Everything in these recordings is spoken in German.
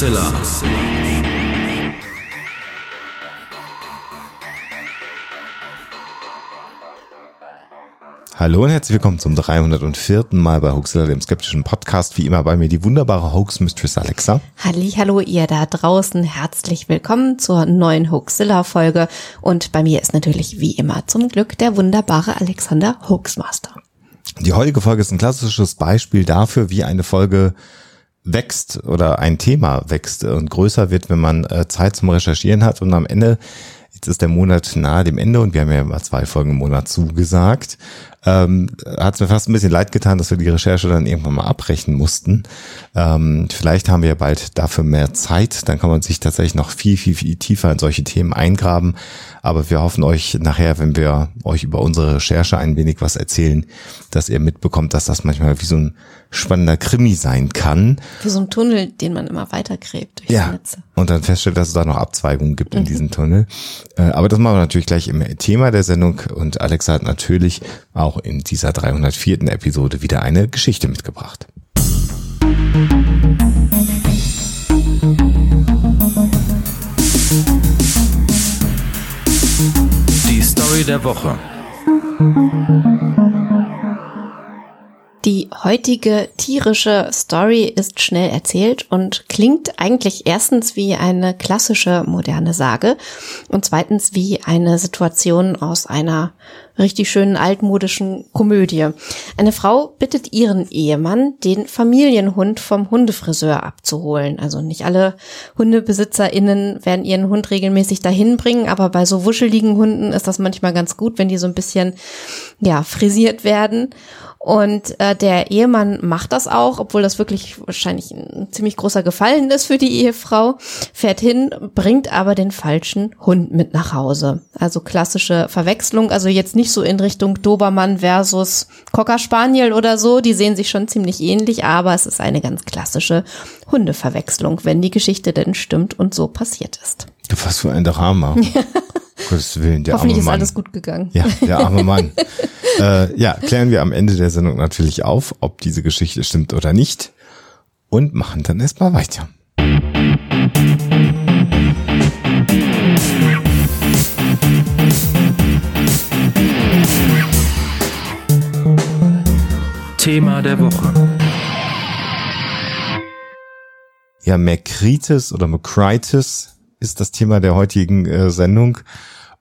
Huxilla. Hallo und herzlich willkommen zum 304. Mal bei Hoaxilla, dem skeptischen Podcast. Wie immer bei mir die wunderbare Hoax Mistress Alexa. Halli, hallo ihr da draußen. Herzlich willkommen zur neuen Hoaxilla Folge. Und bei mir ist natürlich wie immer zum Glück der wunderbare Alexander Hoaxmaster. Die heutige Folge ist ein klassisches Beispiel dafür, wie eine Folge wächst oder ein Thema wächst und größer wird, wenn man äh, Zeit zum Recherchieren hat und am Ende Jetzt ist der Monat nahe dem Ende und wir haben ja immer zwei Folgen im Monat zugesagt ähm, hat es mir fast ein bisschen leid getan, dass wir die Recherche dann irgendwann mal abbrechen mussten. Ähm, vielleicht haben wir ja bald dafür mehr Zeit, dann kann man sich tatsächlich noch viel, viel, viel tiefer in solche Themen eingraben. Aber wir hoffen euch nachher, wenn wir euch über unsere Recherche ein wenig was erzählen, dass ihr mitbekommt, dass das manchmal wie so ein spannender Krimi sein kann. Wie so ein Tunnel, den man immer weitergräbt durch ja. die Netze. Und dann feststellt, dass es da noch Abzweigungen gibt in diesem Tunnel. Äh, aber das machen wir natürlich gleich im Thema der Sendung. Und Alexa hat natürlich auch in dieser 304. Episode wieder eine Geschichte mitgebracht. Die Story der Woche. Die heutige tierische Story ist schnell erzählt und klingt eigentlich erstens wie eine klassische moderne Sage und zweitens wie eine Situation aus einer richtig schönen altmodischen Komödie. Eine Frau bittet ihren Ehemann, den Familienhund vom Hundefriseur abzuholen. Also nicht alle HundebesitzerInnen werden ihren Hund regelmäßig dahin bringen, aber bei so wuscheligen Hunden ist das manchmal ganz gut, wenn die so ein bisschen, ja, frisiert werden. Und äh, der Ehemann macht das auch, obwohl das wirklich wahrscheinlich ein ziemlich großer Gefallen ist für die Ehefrau, fährt hin, bringt aber den falschen Hund mit nach Hause. Also klassische Verwechslung, also jetzt nicht so in Richtung Dobermann versus Cocker Spaniel oder so, die sehen sich schon ziemlich ähnlich, aber es ist eine ganz klassische Hundeverwechslung, wenn die Geschichte denn stimmt und so passiert ist. Was für ein Drama. Gottes Willen, der Hoffentlich arme ist Mann. alles gut gegangen. Ja, der arme Mann. äh, ja, klären wir am Ende der Sendung natürlich auf, ob diese Geschichte stimmt oder nicht. Und machen dann erstmal weiter. Thema der Woche. Ja, Makritis oder Makritis ist das Thema der heutigen äh, Sendung.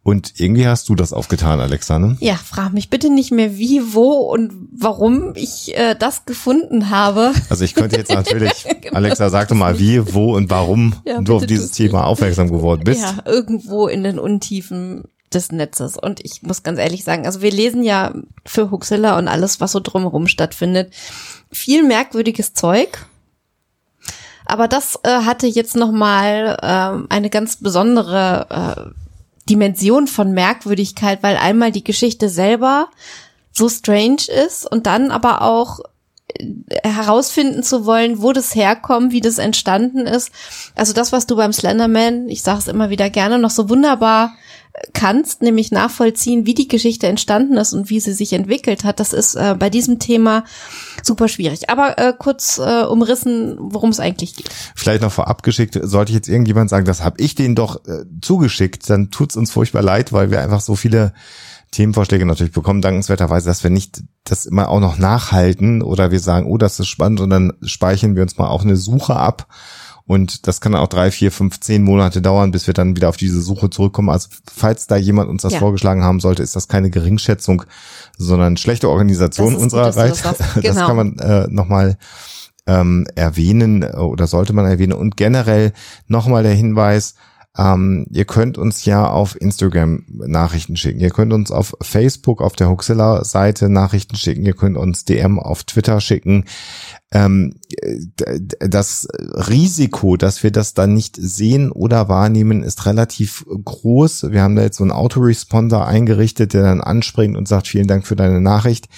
Und irgendwie hast du das aufgetan, Alexa, ne? Ja, frag mich bitte nicht mehr wie, wo und warum ich äh, das gefunden habe. Also ich könnte jetzt natürlich, Genau, Alexa, sag doch mal, wie, wo und warum Ja, du auf dieses. Thema aufmerksam geworden bist. Ja, irgendwo in den Untiefen des Netzes. Und ich muss ganz ehrlich sagen, also wir lesen ja für Huxilla und alles, was so drumherum stattfindet, viel merkwürdiges Zeug. Aber das äh, hatte jetzt noch mal ähm, eine ganz besondere äh, Dimension von Merkwürdigkeit, weil einmal die Geschichte selber so strange ist und dann aber auch äh, herausfinden zu wollen, wo das herkommt, wie das entstanden ist. Also das, was du beim Slenderman, ich sage es immer wieder gerne, noch so wunderbar kannst, nämlich nachvollziehen, wie die Geschichte entstanden ist und wie sie sich entwickelt hat. Das ist äh, bei diesem Thema super schwierig. Aber äh, kurz äh, umrissen, worum es eigentlich geht. Vielleicht noch vorab geschickt, sollte ich jetzt irgendjemand sagen, das habe ich denen doch äh, zugeschickt, dann tut's uns furchtbar leid, weil wir einfach so viele Themenvorschläge natürlich bekommen, dankenswerterweise, dass wir nicht das immer auch noch nachhalten oder wir sagen, oh, das ist spannend und dann speichern wir uns mal auch eine Suche ab. Und das kann auch drei, vier, fünf, zehn Monate dauern, bis wir dann wieder auf diese Suche zurückkommen. Also falls da jemand uns das Ja. vorgeschlagen haben sollte, ist das keine Geringschätzung, sondern schlechte Organisation dass du unsererseits. das Genau. kann man äh, nochmal ähm, erwähnen äh, oder sollte man erwähnen. Und generell nochmal der Hinweis, ähm, ihr könnt uns ja auf Instagram Nachrichten schicken. Ihr könnt uns auf Facebook auf der Huxilla-Seite Nachrichten schicken. Ihr könnt uns DM auf Twitter schicken. Ähm, das Risiko, dass wir das dann nicht sehen oder wahrnehmen, ist relativ groß. Wir haben da jetzt so einen Autoresponder eingerichtet, der dann anspringt und sagt, vielen Dank für deine Nachricht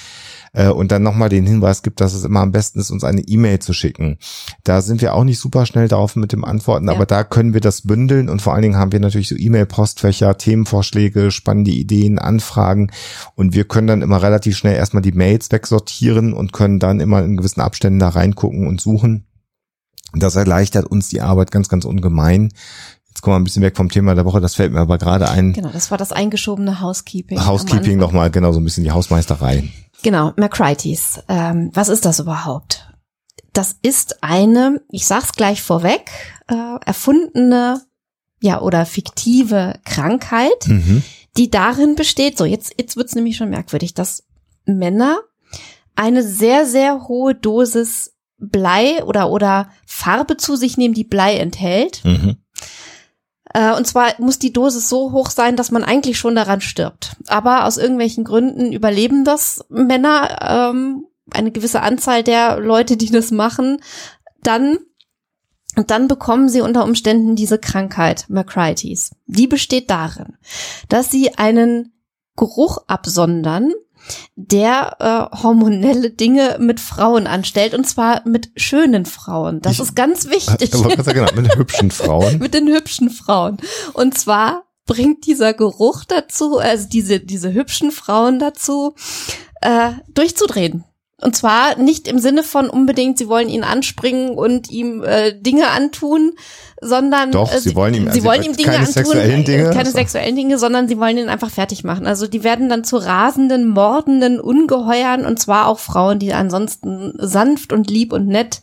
äh, und dann nochmal den Hinweis gibt, dass es immer am besten ist, uns eine E-Mail zu schicken. Da sind wir auch nicht super schnell drauf mit dem Antworten, Ja. aber da können wir das bündeln und vor allen Dingen haben wir natürlich so E-Mail-Postfächer, Themenvorschläge, spannende Ideen, Anfragen und wir können dann immer relativ schnell erstmal die Mails wegsortieren und können dann immer in gewissen Abständen da reingucken und suchen. Das erleichtert uns die Arbeit ganz, ganz ungemein. Jetzt kommen wir ein bisschen weg vom Thema der Woche, das fällt mir aber gerade ein. Genau, das war das eingeschobene Housekeeping. Housekeeping nochmal, genau, so ein bisschen die Hausmeisterei. Genau, McCrites. Ähm, was ist das überhaupt? Das ist eine, ich sag's gleich vorweg, äh, erfundene, ja, oder fiktive Krankheit, Mhm. die darin besteht, so jetzt, jetzt wird's nämlich schon merkwürdig, dass Männer eine sehr, sehr hohe Dosis Blei oder, oder Farbe zu sich nehmen, die Blei enthält. Mhm. Äh, und zwar muss die Dosis so hoch sein, dass man eigentlich schon daran stirbt. Aber aus irgendwelchen Gründen überleben das Männer, ähm, eine gewisse Anzahl der Leute, die das machen, dann und dann bekommen sie unter Umständen diese Krankheit, McCrites. Die besteht darin, dass sie einen Geruch absondern, der äh, hormonelle Dinge mit Frauen anstellt, und zwar mit schönen Frauen. Das Ich- ist ganz wichtig. Ganz genau, mit hübschen Frauen. mit den hübschen Frauen. Und zwar bringt dieser Geruch dazu, also diese, diese hübschen Frauen dazu, äh, durchzudrehen. Und zwar nicht im Sinne von unbedingt, sie wollen ihn anspringen und ihm äh, Dinge antun, sondern Doch, äh, sie wollen ihm- sie sie- wollen ihm Dinge keine antun, sexuellen Dinge, äh, keine also- sexuellen Dinge, sondern sie wollen ihn einfach fertig machen. Also die werden dann zu rasenden, mordenden Ungeheuern und zwar auch Frauen, die ansonsten sanft und lieb und nett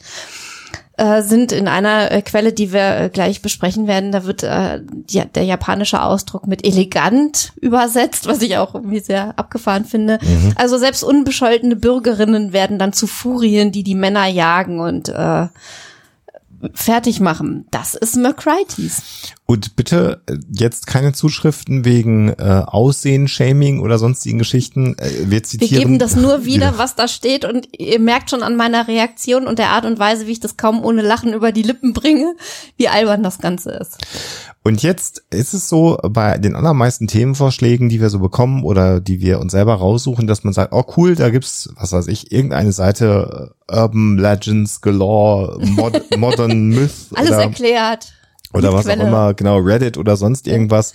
äh, sind in einer äh, Quelle, die wir äh, gleich besprechen werden. Da wird äh, die, der japanische Ausdruck mit elegant übersetzt, was ich auch irgendwie sehr abgefahren finde. Also selbst unbescholtene Bürgerinnen werden dann zu Furien, die die Männer jagen und äh, fertig machen. Das ist McCrites. Und bitte äh, jetzt keine Zuschriften wegen äh, Aussehen, Shaming oder sonstigen Geschichten. Äh, wir Wir zitieren. geben das nur wieder, was da steht und ihr merkt schon an meiner Reaktion und der Art und Weise, wie ich das kaum ohne Lachen über die Lippen bringe, wie albern das Ganze ist. Und jetzt ist es so bei den allermeisten Themenvorschlägen, die wir so bekommen oder die wir uns selber raussuchen, dass man sagt, oh cool, da gibt's, was weiß ich, irgendeine Seite äh, Urban Legends Galore, Mod Modern Myth Alles oder, erklärt. oder was Quelle. auch immer, genau, Reddit oder sonst irgendwas.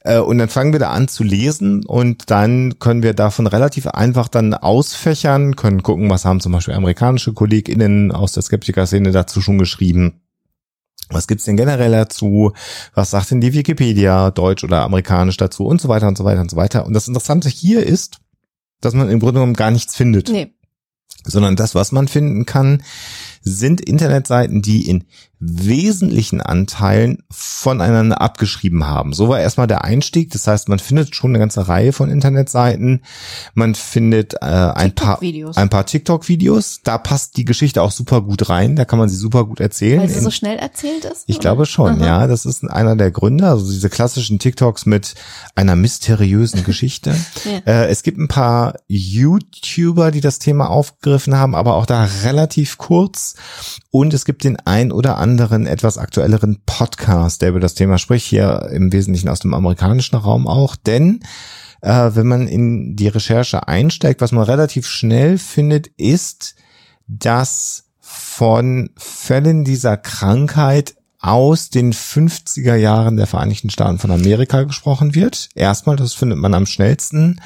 Äh, Und dann fangen wir da an zu lesen und dann können wir davon relativ einfach dann ausfächern, können gucken, was haben zum Beispiel amerikanische KollegInnen aus der Skeptiker-Szene dazu schon geschrieben. Was gibt's denn generell dazu? Was sagt denn die Wikipedia, deutsch oder amerikanisch dazu und so weiter und so weiter und so weiter. Und das Interessante hier ist, dass man im Grunde genommen gar nichts findet Nee. sondern das, was man finden kann, sind Internetseiten, die in wesentlichen Anteilen voneinander abgeschrieben haben. So war erstmal der Einstieg. Das heißt, man findet schon eine ganze Reihe von Internetseiten. Man findet äh, ein paar TikTok-Videos. ein paar TikTok-Videos. Da passt die Geschichte auch super gut rein. Da kann man sie super gut erzählen. Weil sie so schnell erzählt ist? ich oder? glaube schon, Aha. ja. Das ist einer der Gründe. Also diese klassischen TikToks mit einer mysteriösen Geschichte. Ja. äh, es gibt ein paar YouTuber, die das Thema aufgegriffen haben, aber auch da relativ kurz. Und es gibt den ein oder anderen etwas aktuelleren Podcast, der über das Thema spricht, hier im Wesentlichen aus dem amerikanischen Raum auch. Denn äh, wenn man in die Recherche einsteigt, was man relativ schnell findet, ist, dass von Fällen dieser Krankheit aus den 50er Jahren der Vereinigten Staaten von Amerika gesprochen wird. Erstmal, das findet man am schnellsten.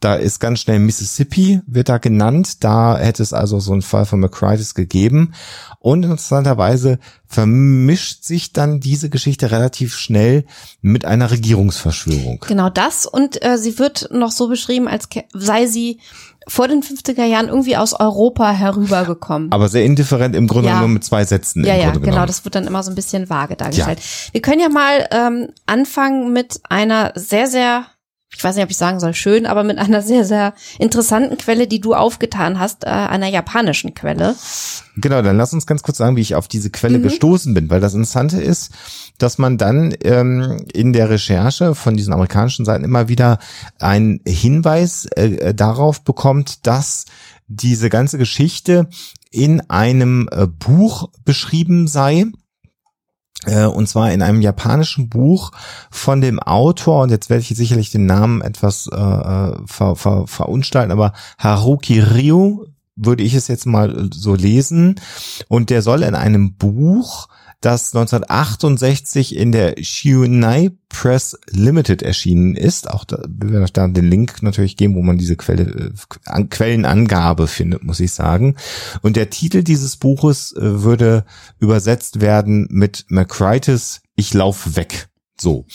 Da ist ganz schnell Mississippi, wird da genannt. Da hätte es also so einen Fall von McCritis gegeben. Und interessanterweise vermischt sich dann diese Geschichte relativ schnell mit einer Regierungsverschwörung. Genau das und äh, sie wird noch so beschrieben, als sei sie vor den 50er Jahren irgendwie aus Europa herübergekommen. Aber sehr indifferent im Grunde Ja. nur mit zwei Sätzen. ja, ja, genau, das wird dann immer so ein bisschen vage dargestellt. Wir können ja mal ähm, anfangen mit einer sehr, sehr, ich weiß nicht, ob ich sagen soll, schön, aber mit einer sehr, sehr interessanten Quelle, die du aufgetan hast, äh, einer japanischen Quelle. Genau, dann lass uns ganz kurz sagen, wie ich auf diese Quelle Mhm. gestoßen bin, weil das Interessante ist, dass man dann ähm, in der Recherche von diesen amerikanischen Seiten immer wieder einen Hinweis äh, darauf bekommt, dass diese ganze Geschichte in einem äh, Buch beschrieben sei. Äh, Und zwar in einem japanischen Buch von dem Autor, und jetzt werde ich sicherlich den Namen etwas äh, äh, ver, ver, verunstalten, aber Haruki Ryu, würde ich es jetzt mal so lesen. Und der soll in einem Buch, das 1968 in der Shunai Press Limited erschienen ist. Auch da wir da den Link natürlich geben, wo man diese Quelle, äh, Quellenangabe findet, muss ich sagen. Und der Titel dieses Buches äh, würde übersetzt werden mit McCritis, ich lauf weg. So.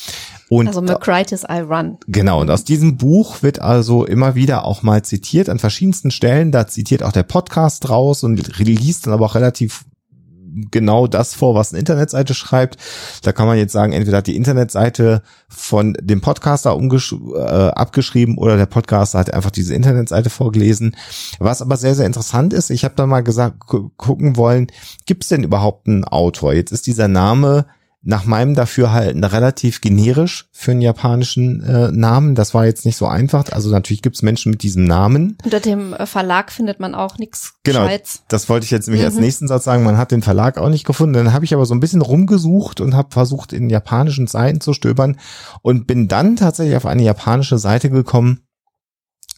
Und also McCritis I Run. Genau, und aus diesem Buch wird also immer wieder auch mal zitiert an verschiedensten Stellen. Da zitiert auch der Podcast raus und liest dann aber auch relativ genau das vor, was eine Internetseite schreibt. Da kann man jetzt sagen, entweder hat die Internetseite von dem Podcaster äh, abgeschrieben oder der Podcaster hat einfach diese Internetseite vorgelesen. Was aber sehr, sehr interessant ist, ich habe da mal gesagt, gucken wollen, gibt es denn überhaupt einen Autor? Jetzt ist dieser Name nach meinem Dafürhalten relativ generisch für einen japanischen äh, Namen. Das war jetzt nicht so einfach. Also natürlich gibt es Menschen mit diesem Namen. Unter dem äh, Verlag findet man auch nichts Genau, Gescheites. das wollte ich jetzt nämlich mhm. als nächsten Satz sagen. Man hat den Verlag auch nicht gefunden. Dann habe ich aber so ein bisschen rumgesucht und habe versucht, in japanischen Seiten zu stöbern und bin dann tatsächlich auf eine japanische Seite gekommen,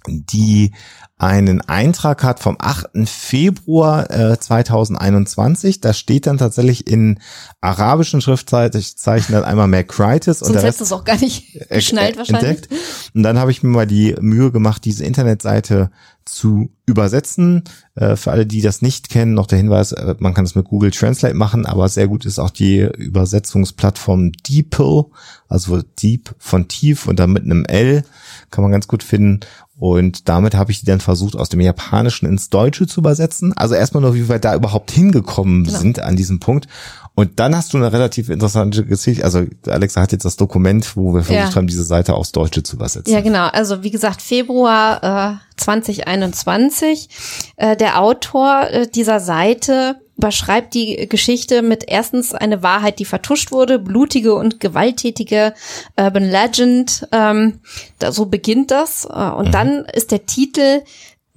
die einen Eintrag hat vom 8. Februar äh, 2021. Da steht dann tatsächlich in arabischen Schriftzeichen dann einmal MacCritis. und der Rest es auch gar nicht geschnallt wahrscheinlich. Entdeckt. Und dann habe ich mir mal die Mühe gemacht, diese Internetseite zu übersetzen. Äh, für alle, die das nicht kennen, noch der Hinweis, äh, man kann das mit Google Translate machen, aber sehr gut ist auch die Übersetzungsplattform DeepL, also Deep von tief und dann mit einem L, kann man ganz gut finden. Und damit habe ich die dann versucht, aus dem Japanischen ins Deutsche zu übersetzen. Also erstmal nur, wie wir da überhaupt hingekommen genau. sind an diesem Punkt. Und dann hast du eine relativ interessante Geschichte. Also Alexa hat jetzt das Dokument, wo wir versucht ja. haben, diese Seite aufs Deutsche zu übersetzen. Ja, genau. Also wie gesagt, Februar äh, 2021. Äh, der Autor äh, dieser Seite überschreibt die Geschichte mit erstens eine Wahrheit, die vertuscht wurde, blutige und gewalttätige Urban Legend. Ähm, da, so beginnt das. Äh, und mhm. dann ist der Titel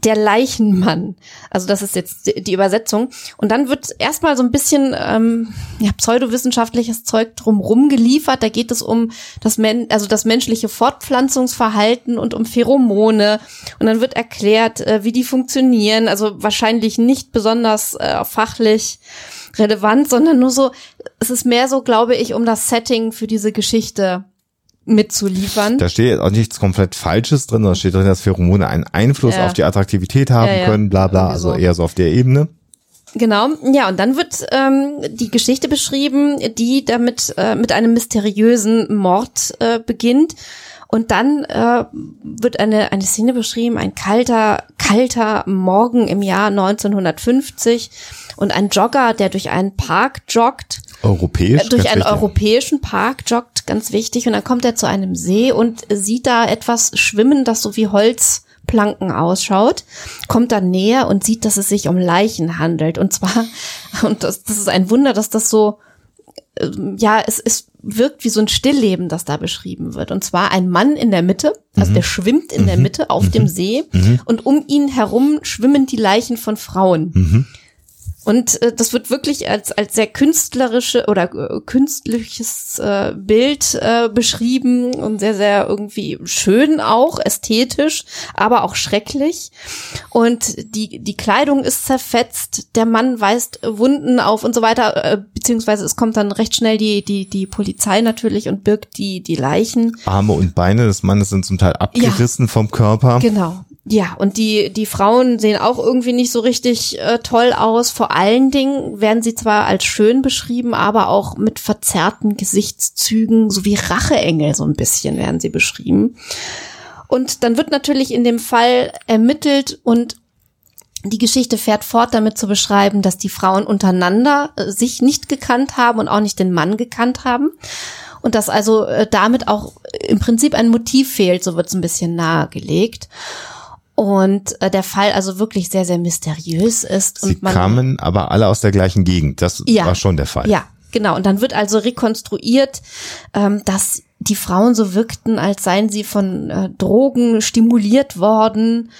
der Leichenmann. Also das ist jetzt die Übersetzung. Und dann wird erstmal so ein bisschen ähm, ja, pseudowissenschaftliches Zeug drumrum geliefert. Da geht es um das, Men also das menschliche Fortpflanzungsverhalten und um Pheromone. Und dann wird erklärt, äh, wie die funktionieren. Also wahrscheinlich nicht besonders äh, fachlich relevant, sondern nur so, es ist mehr so, glaube ich, um das Setting für diese Geschichte mitzuliefern. Da steht auch nichts komplett Falsches drin, da steht drin, dass Pheromone einen Einfluss ja. auf die Attraktivität haben ja, ja. können, bla bla, also eher so auf der Ebene. Genau, ja, und dann wird ähm, die Geschichte beschrieben, die damit äh, mit einem mysteriösen Mord äh, beginnt. Und dann äh, wird eine, eine Szene beschrieben, ein kalter, kalter Morgen im Jahr 1950 und ein Jogger, der durch einen Park joggt. Europäisch? Äh, durch einen wichtig. europäischen Park joggt, ganz wichtig. Und dann kommt er zu einem See und sieht da etwas schwimmen, das so wie Holzplanken ausschaut, kommt dann näher und sieht, dass es sich um Leichen handelt. Und zwar, und das, das ist ein Wunder, dass das so ähm, ja, es, es wirkt wie so ein Stillleben, das da beschrieben wird. Und zwar ein Mann in der Mitte, also mhm. der schwimmt in mhm. der Mitte auf mhm. dem See mhm. und um ihn herum schwimmen die Leichen von Frauen. Und äh, das wird wirklich als, als sehr künstlerische oder äh, künstliches äh, Bild äh, beschrieben und sehr, sehr irgendwie schön auch, ästhetisch, aber auch schrecklich. Und die, die Kleidung ist zerfetzt, der Mann weist Wunden auf und so weiter, äh, beziehungsweise es kommt dann recht schnell die, die, die Polizei natürlich und birgt die, die Leichen. Arme und Beine des Mannes sind zum Teil abgerissen ja, vom Körper. Genau. Ja, und die, die Frauen sehen auch irgendwie nicht so richtig äh, toll aus. Vor allen Dingen werden sie zwar als schön beschrieben, aber auch mit verzerrten Gesichtszügen, so wie Racheengel so ein bisschen werden sie beschrieben. Und dann wird natürlich in dem Fall ermittelt und die Geschichte fährt fort damit zu beschreiben, dass die Frauen untereinander äh, sich nicht gekannt haben und auch nicht den Mann gekannt haben. Und dass also äh, damit auch im Prinzip ein Motiv fehlt, so wird es ein bisschen nahegelegt und äh, der Fall also wirklich sehr, sehr mysteriös ist. Sie und man, kamen aber alle aus der gleichen Gegend. Das ja, war schon der Fall. Ja, genau. Und dann wird also rekonstruiert, ähm, dass die Frauen so wirkten, als seien sie von äh, Drogen stimuliert worden.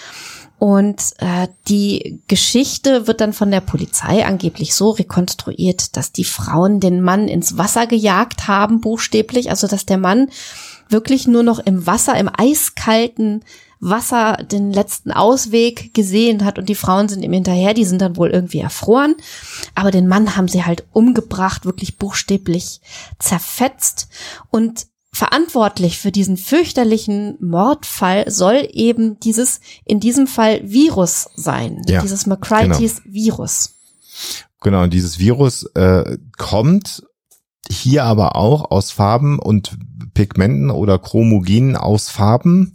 Und äh, die Geschichte wird dann von der Polizei angeblich so rekonstruiert, dass die Frauen den Mann ins Wasser gejagt haben, buchstäblich. Also dass der Mann wirklich nur noch im Wasser, im eiskalten Wasser den letzten Ausweg gesehen hat und die Frauen sind ihm hinterher, die sind dann wohl irgendwie erfroren. Aber den Mann haben sie halt umgebracht, wirklich buchstäblich zerfetzt und verantwortlich für diesen fürchterlichen Mordfall soll eben dieses, in diesem Fall Virus sein, Ja, dieses McCrighties Virus. Genau, und dieses Virus äh, kommt hier aber auch aus Farben und Pigmenten oder Chromogenen aus Farben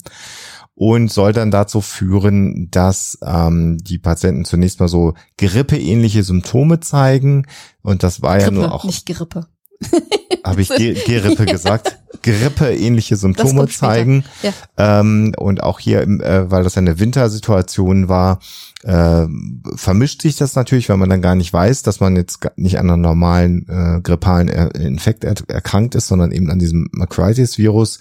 und soll dann dazu führen, dass ähm, die Patienten zunächst mal so grippeähnliche Symptome zeigen. Und das war ja Grippe, nur auch, nicht Gerippe. habe ich Ge Gerippe gesagt, grippeähnliche Symptome zeigen. Ja. Ähm, und auch hier, äh, weil das eine Wintersituation war, äh, vermischt sich das natürlich, weil man dann gar nicht weiß, dass man jetzt nicht an einem normalen äh, grippalen er Infekt er erkrankt ist, sondern eben an diesem Macritis-Virus.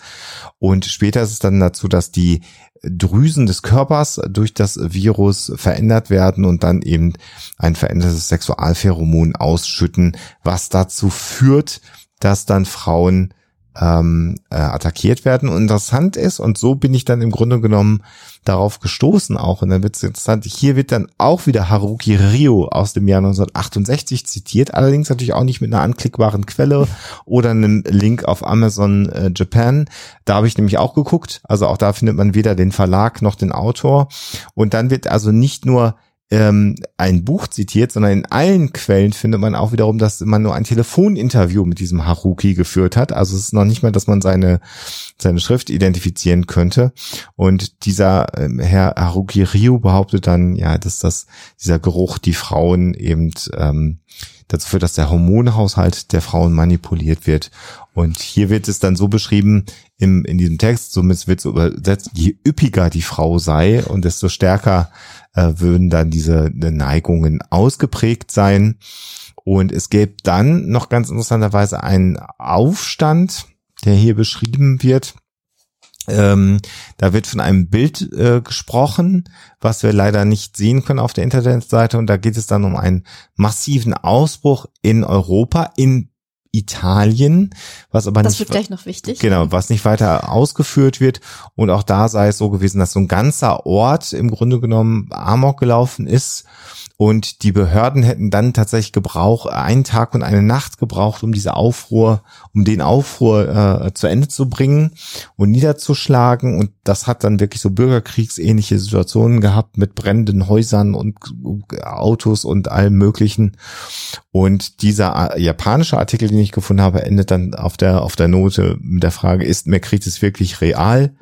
Und später ist es dann dazu, dass die Drüsen des Körpers durch das Virus verändert werden und dann eben ein verändertes Sexualpheromon ausschütten, was dazu führt, dass dann Frauen ähm, äh, attackiert werden. Und interessant ist, und so bin ich dann im Grunde genommen darauf gestoßen auch, und dann wird es interessant, hier wird dann auch wieder Haruki Ryo aus dem Jahr 1968 zitiert, allerdings natürlich auch nicht mit einer anklickbaren Quelle oder einem Link auf Amazon äh, Japan. Da habe ich nämlich auch geguckt, also auch da findet man weder den Verlag noch den Autor. Und dann wird also nicht nur ähm, ein Buch zitiert, sondern in allen Quellen findet man auch wiederum, dass man nur ein Telefoninterview mit diesem Haruki geführt hat. Also es ist noch nicht mal, dass man seine, seine Schrift identifizieren könnte. Und dieser ähm, Herr Haruki Ryu behauptet dann, ja, dass das, dieser Geruch die Frauen eben ähm, dazu führt, dass der Hormonhaushalt der Frauen manipuliert wird. Und hier wird es dann so beschrieben im, in diesem Text, somit wird es übersetzt, je üppiger die Frau sei und desto stärker äh, würden dann diese Neigungen ausgeprägt sein. Und es gäbe dann noch ganz interessanterweise einen Aufstand, der hier beschrieben wird. Ähm, da wird von einem Bild äh, gesprochen, was wir leider nicht sehen können auf der Internetseite. Und da geht es dann um einen massiven Ausbruch in Europa, in Italien, was aber Das nicht wird gleich noch wichtig. Genau, was nicht weiter ausgeführt wird. Und auch da sei es so gewesen, dass so ein ganzer Ort im Grunde genommen Amok gelaufen ist. Und die Behörden hätten dann tatsächlich Gebrauch, einen Tag und eine Nacht gebraucht, um diese Aufruhr, um den Aufruhr äh, zu Ende zu bringen und niederzuschlagen. Und das hat dann wirklich so bürgerkriegsähnliche Situationen gehabt mit brennenden Häusern und Autos und allem Möglichen. Und dieser äh, japanische Artikel, den ich gefunden habe, endet dann auf der, auf der Note mit der Frage, ist Merkritis wirklich real?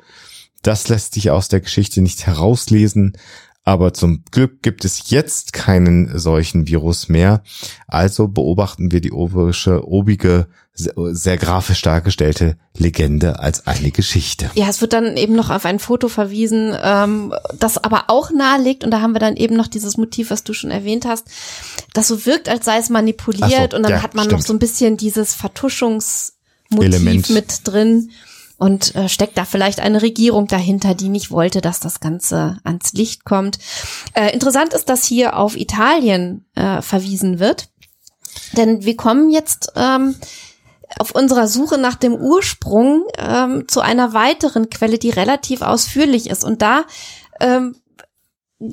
Das lässt sich aus der Geschichte nicht herauslesen. Aber zum Glück gibt es jetzt keinen solchen Virus mehr. Also beobachten wir die obische, obige, sehr, grafisch dargestellte Legende als eine Geschichte. Ja, es wird dann eben noch auf ein Foto verwiesen, ähm, das aber auch nahelegt, und da haben wir dann eben noch dieses Motiv, was du schon erwähnt hast, das so wirkt, als sei es manipuliert, so, und dann ja, hat man stimmt. noch so ein bisschen dieses Vertuschungsmotiv Element. mit drin. Und äh, steckt da vielleicht eine Regierung dahinter, die nicht wollte, dass das Ganze ans Licht kommt. Äh, interessant ist, dass hier auf Italien äh, verwiesen wird. Denn wir kommen jetzt ähm, auf unserer Suche nach dem Ursprung ähm, zu einer weiteren Quelle, die relativ ausführlich ist. Und da, ähm,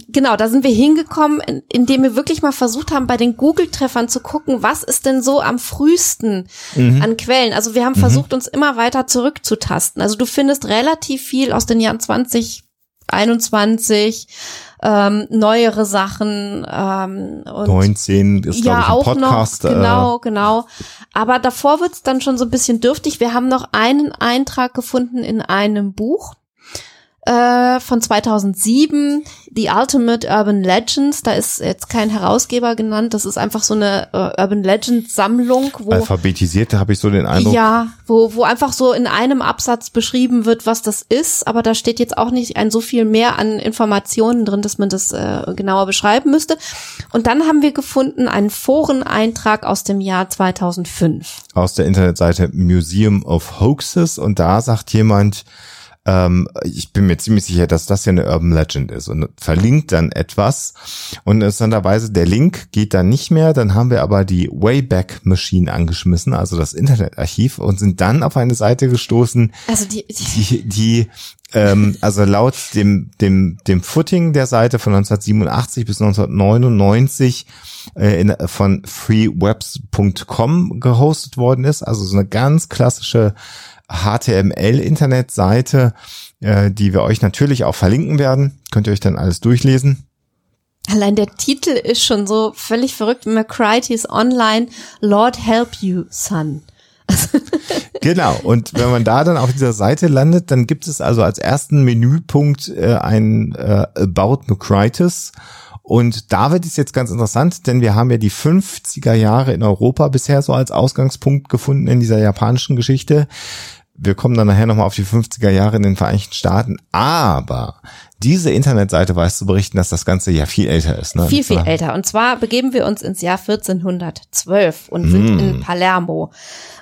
genau, da sind wir hingekommen, in, indem wir wirklich mal versucht haben, bei den Google-Treffern zu gucken, was ist denn so am frühesten an Quellen. Also wir haben versucht, uns immer weiter zurückzutasten. Also du findest relativ viel aus den Jahren 2021, ähm, neuere Sachen ähm, und 19 ist, glaube ich, ein Podcast. noch, äh, genau, genau. Aber davor wird's dann schon so ein bisschen dürftig. Wir haben noch einen Eintrag gefunden in einem Buch äh, von 2007, The Ultimate Urban Legends. Da ist jetzt kein Herausgeber genannt. Das ist einfach so eine äh, Urban Legends Sammlung, wo Alphabetisiert, habe ich so den Eindruck. ja, wo, wo einfach so in einem Absatz beschrieben wird, was das ist, aber da steht jetzt auch nicht ein so viel mehr an Informationen drin, dass man das äh, genauer beschreiben müsste. Und dann haben wir gefunden einen Foreneintrag aus dem Jahr 2005. aus der Internetseite Museum of Hoaxes und da sagt jemand, ähm, ich bin mir ziemlich sicher, dass das ja eine Urban Legend ist und verlinkt dann etwas. Und interessanterweise der Link geht dann nicht mehr, dann haben wir aber die Wayback Machine angeschmissen, also das Internetarchiv und sind dann auf eine Seite gestoßen, Also die, die die, die ähm, also laut dem, dem, dem Footing der Seite von 1987 bis 1999 äh, in, von freewebs.com gehostet worden ist, also so eine ganz klassische HTML-Internetseite, äh, die wir euch natürlich auch verlinken werden. Könnt ihr euch dann alles durchlesen. Allein der Titel ist schon so völlig verrückt. McCrighty's Online, Lord Help You, Son. Genau. Und wenn man da dann auf dieser Seite landet, dann gibt es also als ersten Menüpunkt äh, ein äh, About McCritis. Und da wird es jetzt ganz interessant, denn wir haben ja die 50er Jahre in Europa bisher so als Ausgangspunkt gefunden in dieser japanischen Geschichte. Wir kommen dann nachher nochmal auf die 50er Jahre in den Vereinigten Staaten. Aber diese Internetseite weiß zu berichten, dass das Ganze ja viel älter ist. Ne? Viel, viel älter. Und zwar begeben wir uns ins Jahr 1412 und sind in Palermo.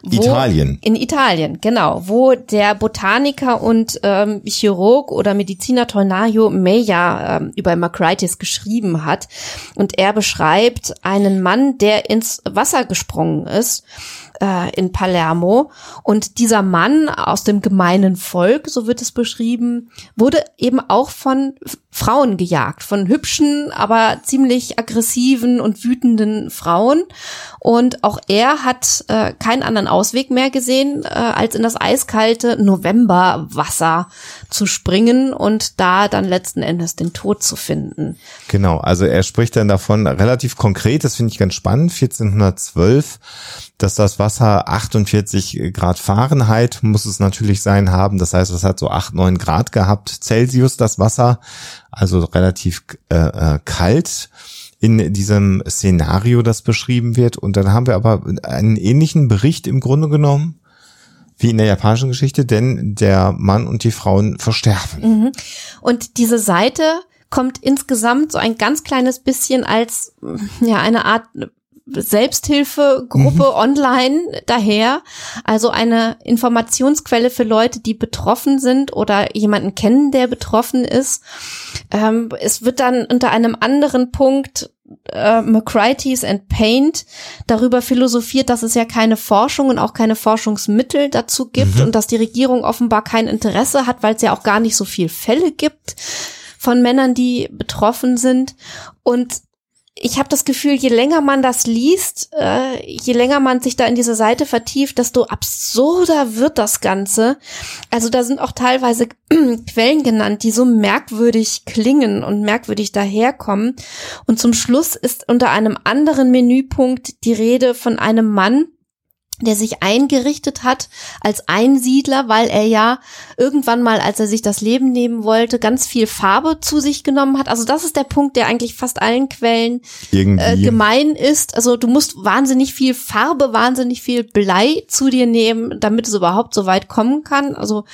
Mm. Italien. In Italien, genau. Wo der Botaniker und ähm, Chirurg oder Mediziner Tornario Meja ähm, über Macritis geschrieben hat. Und er beschreibt einen Mann, der ins Wasser gesprungen ist äh, in Palermo. Und dieser Mann aus dem gemeinen Volk, so wird es beschrieben, wurde eben auch von Frauen gejagt, von hübschen, aber ziemlich aggressiven und wütenden Frauen. Und auch er hat äh, keinen anderen Ausweg mehr gesehen, äh, als in das eiskalte Novemberwasser zu springen und da dann letzten Endes den Tod zu finden. Genau, also er spricht dann davon relativ konkret, das finde ich ganz spannend, 1412, dass das Wasser 48 Grad Fahrenheit muss es natürlich sein haben. Das heißt, es hat so 8, 9 Grad gehabt Celsius das Wasser, also relativ äh, äh, kalt in diesem Szenario, das beschrieben wird. Und dann haben wir aber einen ähnlichen Bericht im Grunde genommen wie in der japanischen Geschichte, denn der Mann und die Frauen versterben. Und diese Seite kommt insgesamt so ein ganz kleines bisschen als ja eine Art Selbsthilfegruppe online daher, also eine Informationsquelle für Leute, die betroffen sind oder jemanden kennen, der betroffen ist. Ähm, es wird dann unter einem anderen Punkt äh, Macrites and Paint darüber philosophiert, dass es ja keine Forschung und auch keine Forschungsmittel dazu gibt und dass die Regierung offenbar kein Interesse hat, weil es ja auch gar nicht so viel Fälle gibt von Männern, die betroffen sind. Und ich habe das Gefühl, je länger man das liest, äh, je länger man sich da in diese Seite vertieft, desto absurder wird das Ganze. Also da sind auch teilweise Quellen genannt, die so merkwürdig klingen und merkwürdig daherkommen. Und zum Schluss ist unter einem anderen Menüpunkt die Rede von einem Mann, der sich eingerichtet hat als Einsiedler, weil er ja irgendwann mal, als er sich das Leben nehmen wollte, ganz viel Farbe zu sich genommen hat. Also das ist der Punkt, der eigentlich fast allen Quellen äh, gemein ist. Also du musst wahnsinnig viel Farbe, wahnsinnig viel Blei zu dir nehmen, damit es überhaupt so weit kommen kann. Also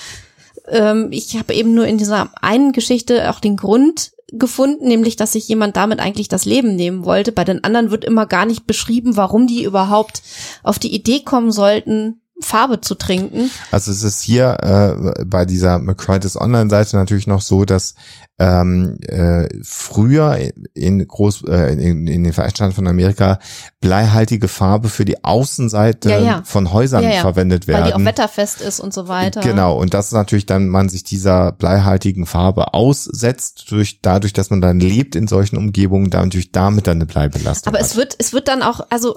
ähm, ich habe eben nur in dieser einen Geschichte auch den Grund gefunden, nämlich dass sich jemand damit eigentlich das Leben nehmen wollte. Bei den anderen wird immer gar nicht beschrieben, warum die überhaupt auf die Idee kommen sollten, Farbe zu trinken. Also es ist hier äh, bei dieser McCritis Online-Seite natürlich noch so, dass ähm, äh, früher in Groß äh, in, in den Vereinigten Staaten von Amerika bleihaltige Farbe für die Außenseite Ja, ja. von Häusern Ja, verwendet Weil die auch werden. wetterfest ist und so weiter. Genau, und das natürlich dann man sich dieser bleihaltigen Farbe aussetzt, durch, dadurch, dass man dann lebt in solchen Umgebungen, da natürlich damit dann eine Bleibelastung Aber hat. es wird, es wird dann auch, also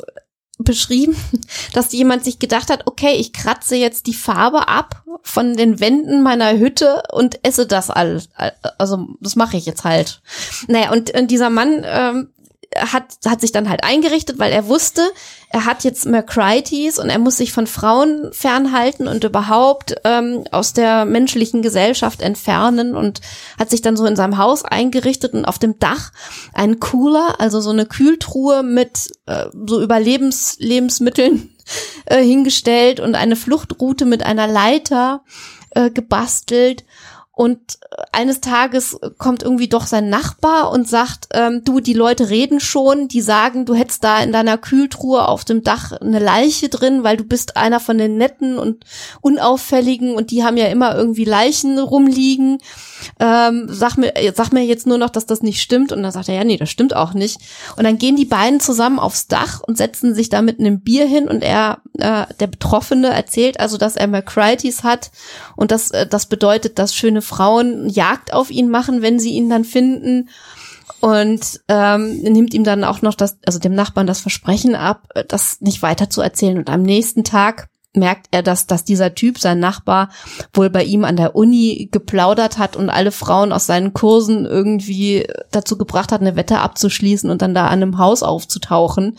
beschrieben, dass jemand sich gedacht hat, okay, ich kratze jetzt die Farbe ab von den Wänden meiner Hütte und esse das alles. Also das mache ich jetzt halt. Naja, und, und dieser Mann ähm, hat, hat sich dann halt eingerichtet, weil er wusste, er hat jetzt Mercrites und er muss sich von Frauen fernhalten und überhaupt ähm, aus der menschlichen Gesellschaft entfernen und hat sich dann so in seinem Haus eingerichtet und auf dem Dach einen Cooler, also so eine Kühltruhe mit äh, so Überlebens Lebensmitteln äh, hingestellt und eine Fluchtroute mit einer Leiter äh, gebastelt Und eines Tages kommt irgendwie doch sein Nachbar und sagt, ähm, du, die Leute reden schon, die sagen, du hättest da in deiner Kühltruhe auf dem Dach eine Leiche drin, weil du bist einer von den netten und unauffälligen und die haben ja immer irgendwie Leichen rumliegen. Ähm, sag mir, sag mir jetzt nur noch, dass das nicht stimmt. Und dann sagt er, ja, nee, das stimmt auch nicht. Und dann gehen die beiden zusammen aufs Dach und setzen sich da mit einem Bier hin und er, äh, der Betroffene, erzählt also, dass er Mercritis hat und das, äh, das bedeutet, dass schöne Frauen Jagd auf ihn machen, wenn sie ihn dann finden und ähm, nimmt ihm dann auch noch das, also dem Nachbarn das Versprechen ab, das nicht weiter zu erzählen. Und am nächsten Tag merkt er, dass, dass dieser Typ, sein Nachbar, wohl bei ihm an der Uni geplaudert hat und alle Frauen aus seinen Kursen irgendwie dazu gebracht hat, eine Wette abzuschließen und dann da an einem Haus aufzutauchen.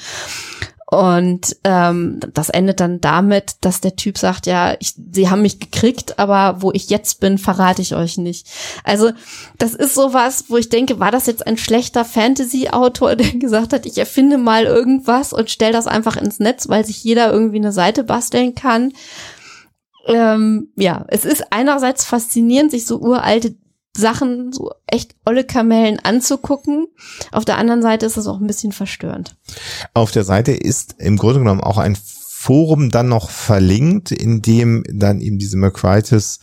Und ähm, das endet dann damit, dass der Typ sagt, ja, ich, sie haben mich gekriegt, aber wo ich jetzt bin, verrate ich euch nicht. Also das ist sowas, wo ich denke, war das jetzt ein schlechter Fantasy-Autor, der gesagt hat, ich erfinde mal irgendwas und stell das einfach ins Netz, weil sich jeder irgendwie eine Seite basteln kann. Ähm, ja, es ist einerseits faszinierend, sich so uralte Sachen, so echt olle Kamellen anzugucken. Auf der anderen Seite ist es auch ein bisschen verstörend. Auf der Seite ist im Grunde genommen auch ein Forum dann noch verlinkt, in dem dann eben diese Mercritis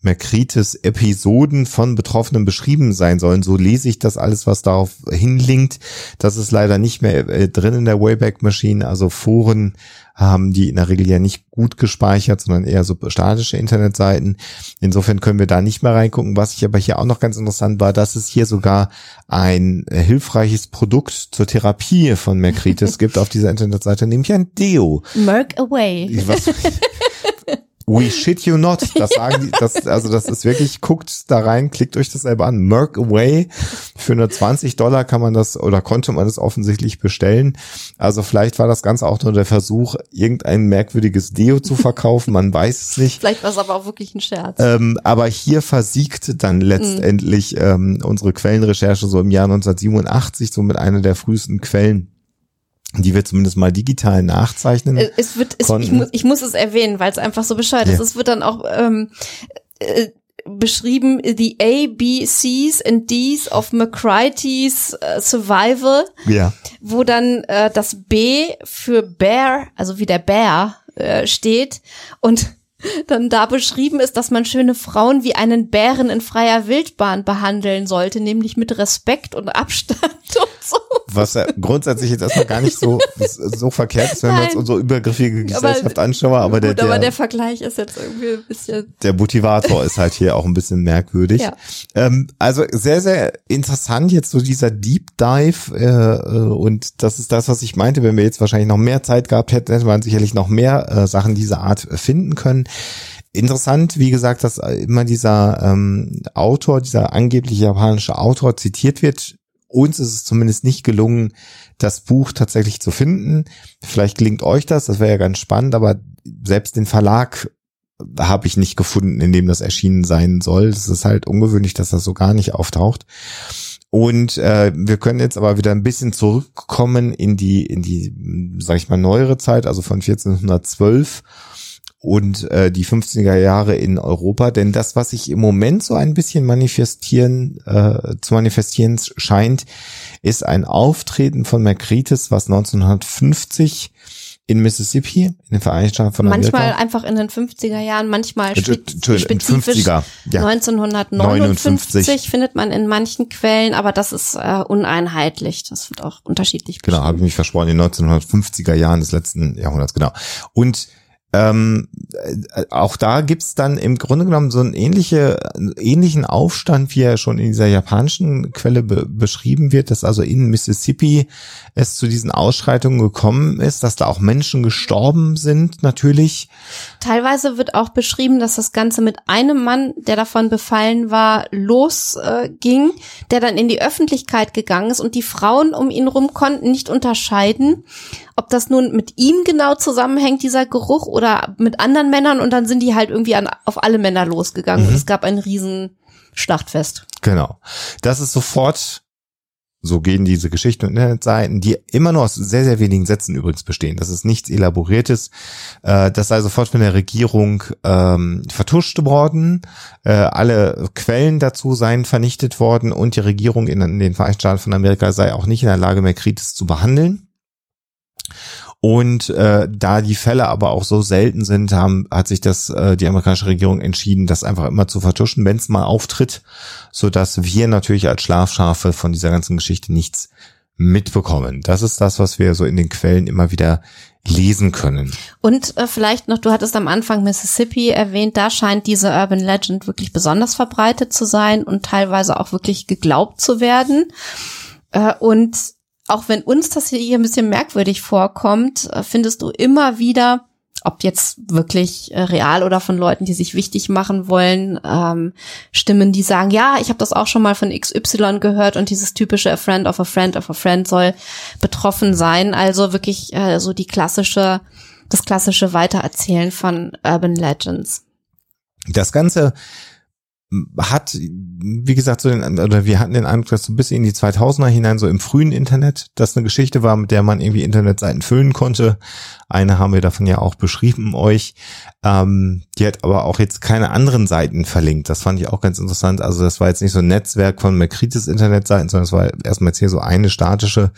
Mercritis Episoden von Betroffenen beschrieben sein sollen. So lese ich das alles, was darauf hinlinkt. Das ist leider nicht mehr äh, drin in der Wayback Machine. Also Foren haben die in der Regel ja nicht gut gespeichert, sondern eher so statische Internetseiten. Insofern können wir da nicht mehr reingucken. Was ich aber hier auch noch ganz interessant war, dass es hier sogar ein äh, hilfreiches Produkt zur Therapie von Mercritis gibt auf dieser Internetseite, nämlich ein Deo. Merk away. Was, We shit you not. Das sagen die, das, also das ist wirklich, guckt da rein, klickt euch das selber an. Merk Away. Für nur 20 Dollar kann man das oder konnte man das offensichtlich bestellen. Also vielleicht war das Ganze auch nur der Versuch, irgendein merkwürdiges Deo zu verkaufen. Man weiß es nicht. Vielleicht war es aber auch wirklich ein Scherz. Ähm, aber hier versiegt dann letztendlich mm. ähm, unsere Quellenrecherche so im Jahr 1987, somit eine der frühesten Quellen die wir zumindest mal digital nachzeichnen. Äh, es wird, es, ich, muss, ich muss es erwähnen, weil es einfach so bescheuert ja. ist. Es wird dann auch ähm, äh, beschrieben, the A, B, C's and D's of McCrighty's uh, Survival. Ja. Wo dann äh, das B für Bear, also wie der Bär, äh, steht und dann da beschrieben ist, dass man schöne Frauen wie einen Bären in freier Wildbahn behandeln sollte, nämlich mit Respekt und Abstand und so. Was ja grundsätzlich jetzt erstmal gar nicht so, so verkehrt ist, wenn Nein. wir uns unsere übergriffige Gesellschaft aber, anschauen, aber der, der, aber der Vergleich ist jetzt irgendwie ein bisschen. Der Motivator ist halt hier auch ein bisschen merkwürdig. Ja. Ähm, also sehr, sehr interessant jetzt so dieser Deep Dive, äh, äh, und das ist das, was ich meinte, wenn wir jetzt wahrscheinlich noch mehr Zeit gehabt hätten, hätte man sicherlich noch mehr äh, Sachen dieser Art finden können. Interessant, wie gesagt, dass immer dieser ähm, Autor, dieser angebliche japanische Autor zitiert wird. Uns ist es zumindest nicht gelungen, das Buch tatsächlich zu finden. Vielleicht gelingt euch das, das wäre ja ganz spannend, aber selbst den Verlag habe ich nicht gefunden, in dem das erschienen sein soll. Das ist halt ungewöhnlich, dass das so gar nicht auftaucht. Und äh, wir können jetzt aber wieder ein bisschen zurückkommen in die, in die, sag ich mal, neuere Zeit, also von 1412 und äh, die 50er Jahre in Europa. Denn das, was sich im Moment so ein bisschen manifestieren, äh, zu manifestieren scheint, ist ein Auftreten von Mercritis, was 1950 in Mississippi, in den Vereinigten Staaten von Amerika. Manchmal einfach in den 50er Jahren, manchmal spe spezifisch 50er, ja. 1959 59. findet man in manchen Quellen, aber das ist äh, uneinheitlich. Das wird auch unterschiedlich Genau, habe ich mich versprochen, in den 1950er Jahren des letzten Jahrhunderts, genau. Und ähm, äh, auch da gibt's dann im Grunde genommen so einen ähnliche, ähnlichen Aufstand, wie er schon in dieser japanischen Quelle be beschrieben wird, dass also in Mississippi es zu diesen Ausschreitungen gekommen ist, dass da auch Menschen gestorben sind, natürlich. Teilweise wird auch beschrieben, dass das Ganze mit einem Mann, der davon befallen war, losging, äh, der dann in die Öffentlichkeit gegangen ist und die Frauen um ihn rum konnten nicht unterscheiden ob das nun mit ihm genau zusammenhängt, dieser Geruch, oder mit anderen Männern und dann sind die halt irgendwie an, auf alle Männer losgegangen mhm. und es gab ein riesen Schlachtfest. Genau. Das ist sofort So gehen diese Geschichten und Internetseiten, die immer nur aus sehr, sehr wenigen Sätzen übrigens bestehen. Das ist nichts Elaboriertes. Äh, das sei sofort von der Regierung ähm, vertuscht worden. Äh, alle Quellen dazu seien vernichtet worden und die Regierung in, in den Vereinigten Staaten von Amerika sei auch nicht in der Lage, mehr Kritis zu behandeln. Und äh, da die Fälle aber auch so selten sind, haben, hat sich das äh, die amerikanische Regierung entschieden, das einfach immer zu vertuschen, wenn es mal auftritt, so dass wir natürlich als Schlafschafe von dieser ganzen Geschichte nichts mitbekommen. Das ist das, was wir so in den Quellen immer wieder lesen können. Und äh, vielleicht noch, du hattest am Anfang Mississippi erwähnt, da scheint diese Urban Legend wirklich besonders verbreitet zu sein und teilweise auch wirklich geglaubt zu werden. Äh, und auch wenn uns das hier ein bisschen merkwürdig vorkommt, äh, findest du immer wieder, ob jetzt wirklich äh, real oder von Leuten, die sich wichtig machen wollen, ähm, Stimmen, die sagen, ja, ich habe das auch schon mal von XY gehört und dieses typische a friend of a friend of a friend soll betroffen sein. Also wirklich äh, so die klassische, das klassische Weitererzählen von Urban Legends. Das Ganze hat, wie gesagt, so den, oder wir hatten den Eindruck, dass so bis in die 2000er hinein, so im frühen Internet, das eine Geschichte war, mit der man irgendwie Internetseiten füllen konnte. Eine haben wir davon ja auch beschrieben euch. Ähm, die hat aber auch jetzt keine anderen Seiten verlinkt. Das fand ich auch ganz interessant. Also das war jetzt nicht so ein Netzwerk von Makritis Internetseiten, sondern es war erstmal jetzt hier so eine statische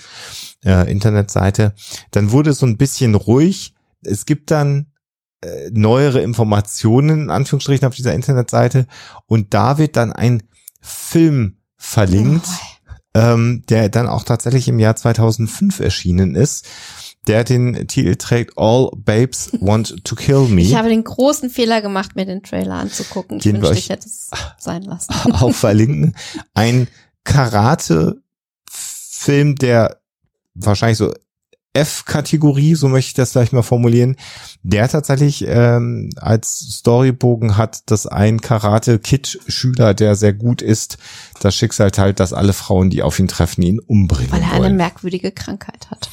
äh, Internetseite. Dann wurde es so ein bisschen ruhig. Es gibt dann äh, neuere Informationen, in Anführungsstrichen, auf dieser Internetseite. Und da wird dann ein Film verlinkt, oh. ähm, der dann auch tatsächlich im Jahr 2005 erschienen ist der den Titel trägt All Babes Want to Kill Me. Ich habe den großen Fehler gemacht, mir den Trailer anzugucken. Ich den wünschte, ich hätte es sein lassen. Auch verlinken. Ein Karate-Film, der wahrscheinlich so F-Kategorie, so möchte ich das gleich mal formulieren, der tatsächlich ähm, als Storybogen hat, dass ein Karate-Kid-Schüler, der sehr gut ist, das Schicksal teilt, dass alle Frauen, die auf ihn treffen, ihn umbringen Weil er wollen. eine merkwürdige Krankheit hat.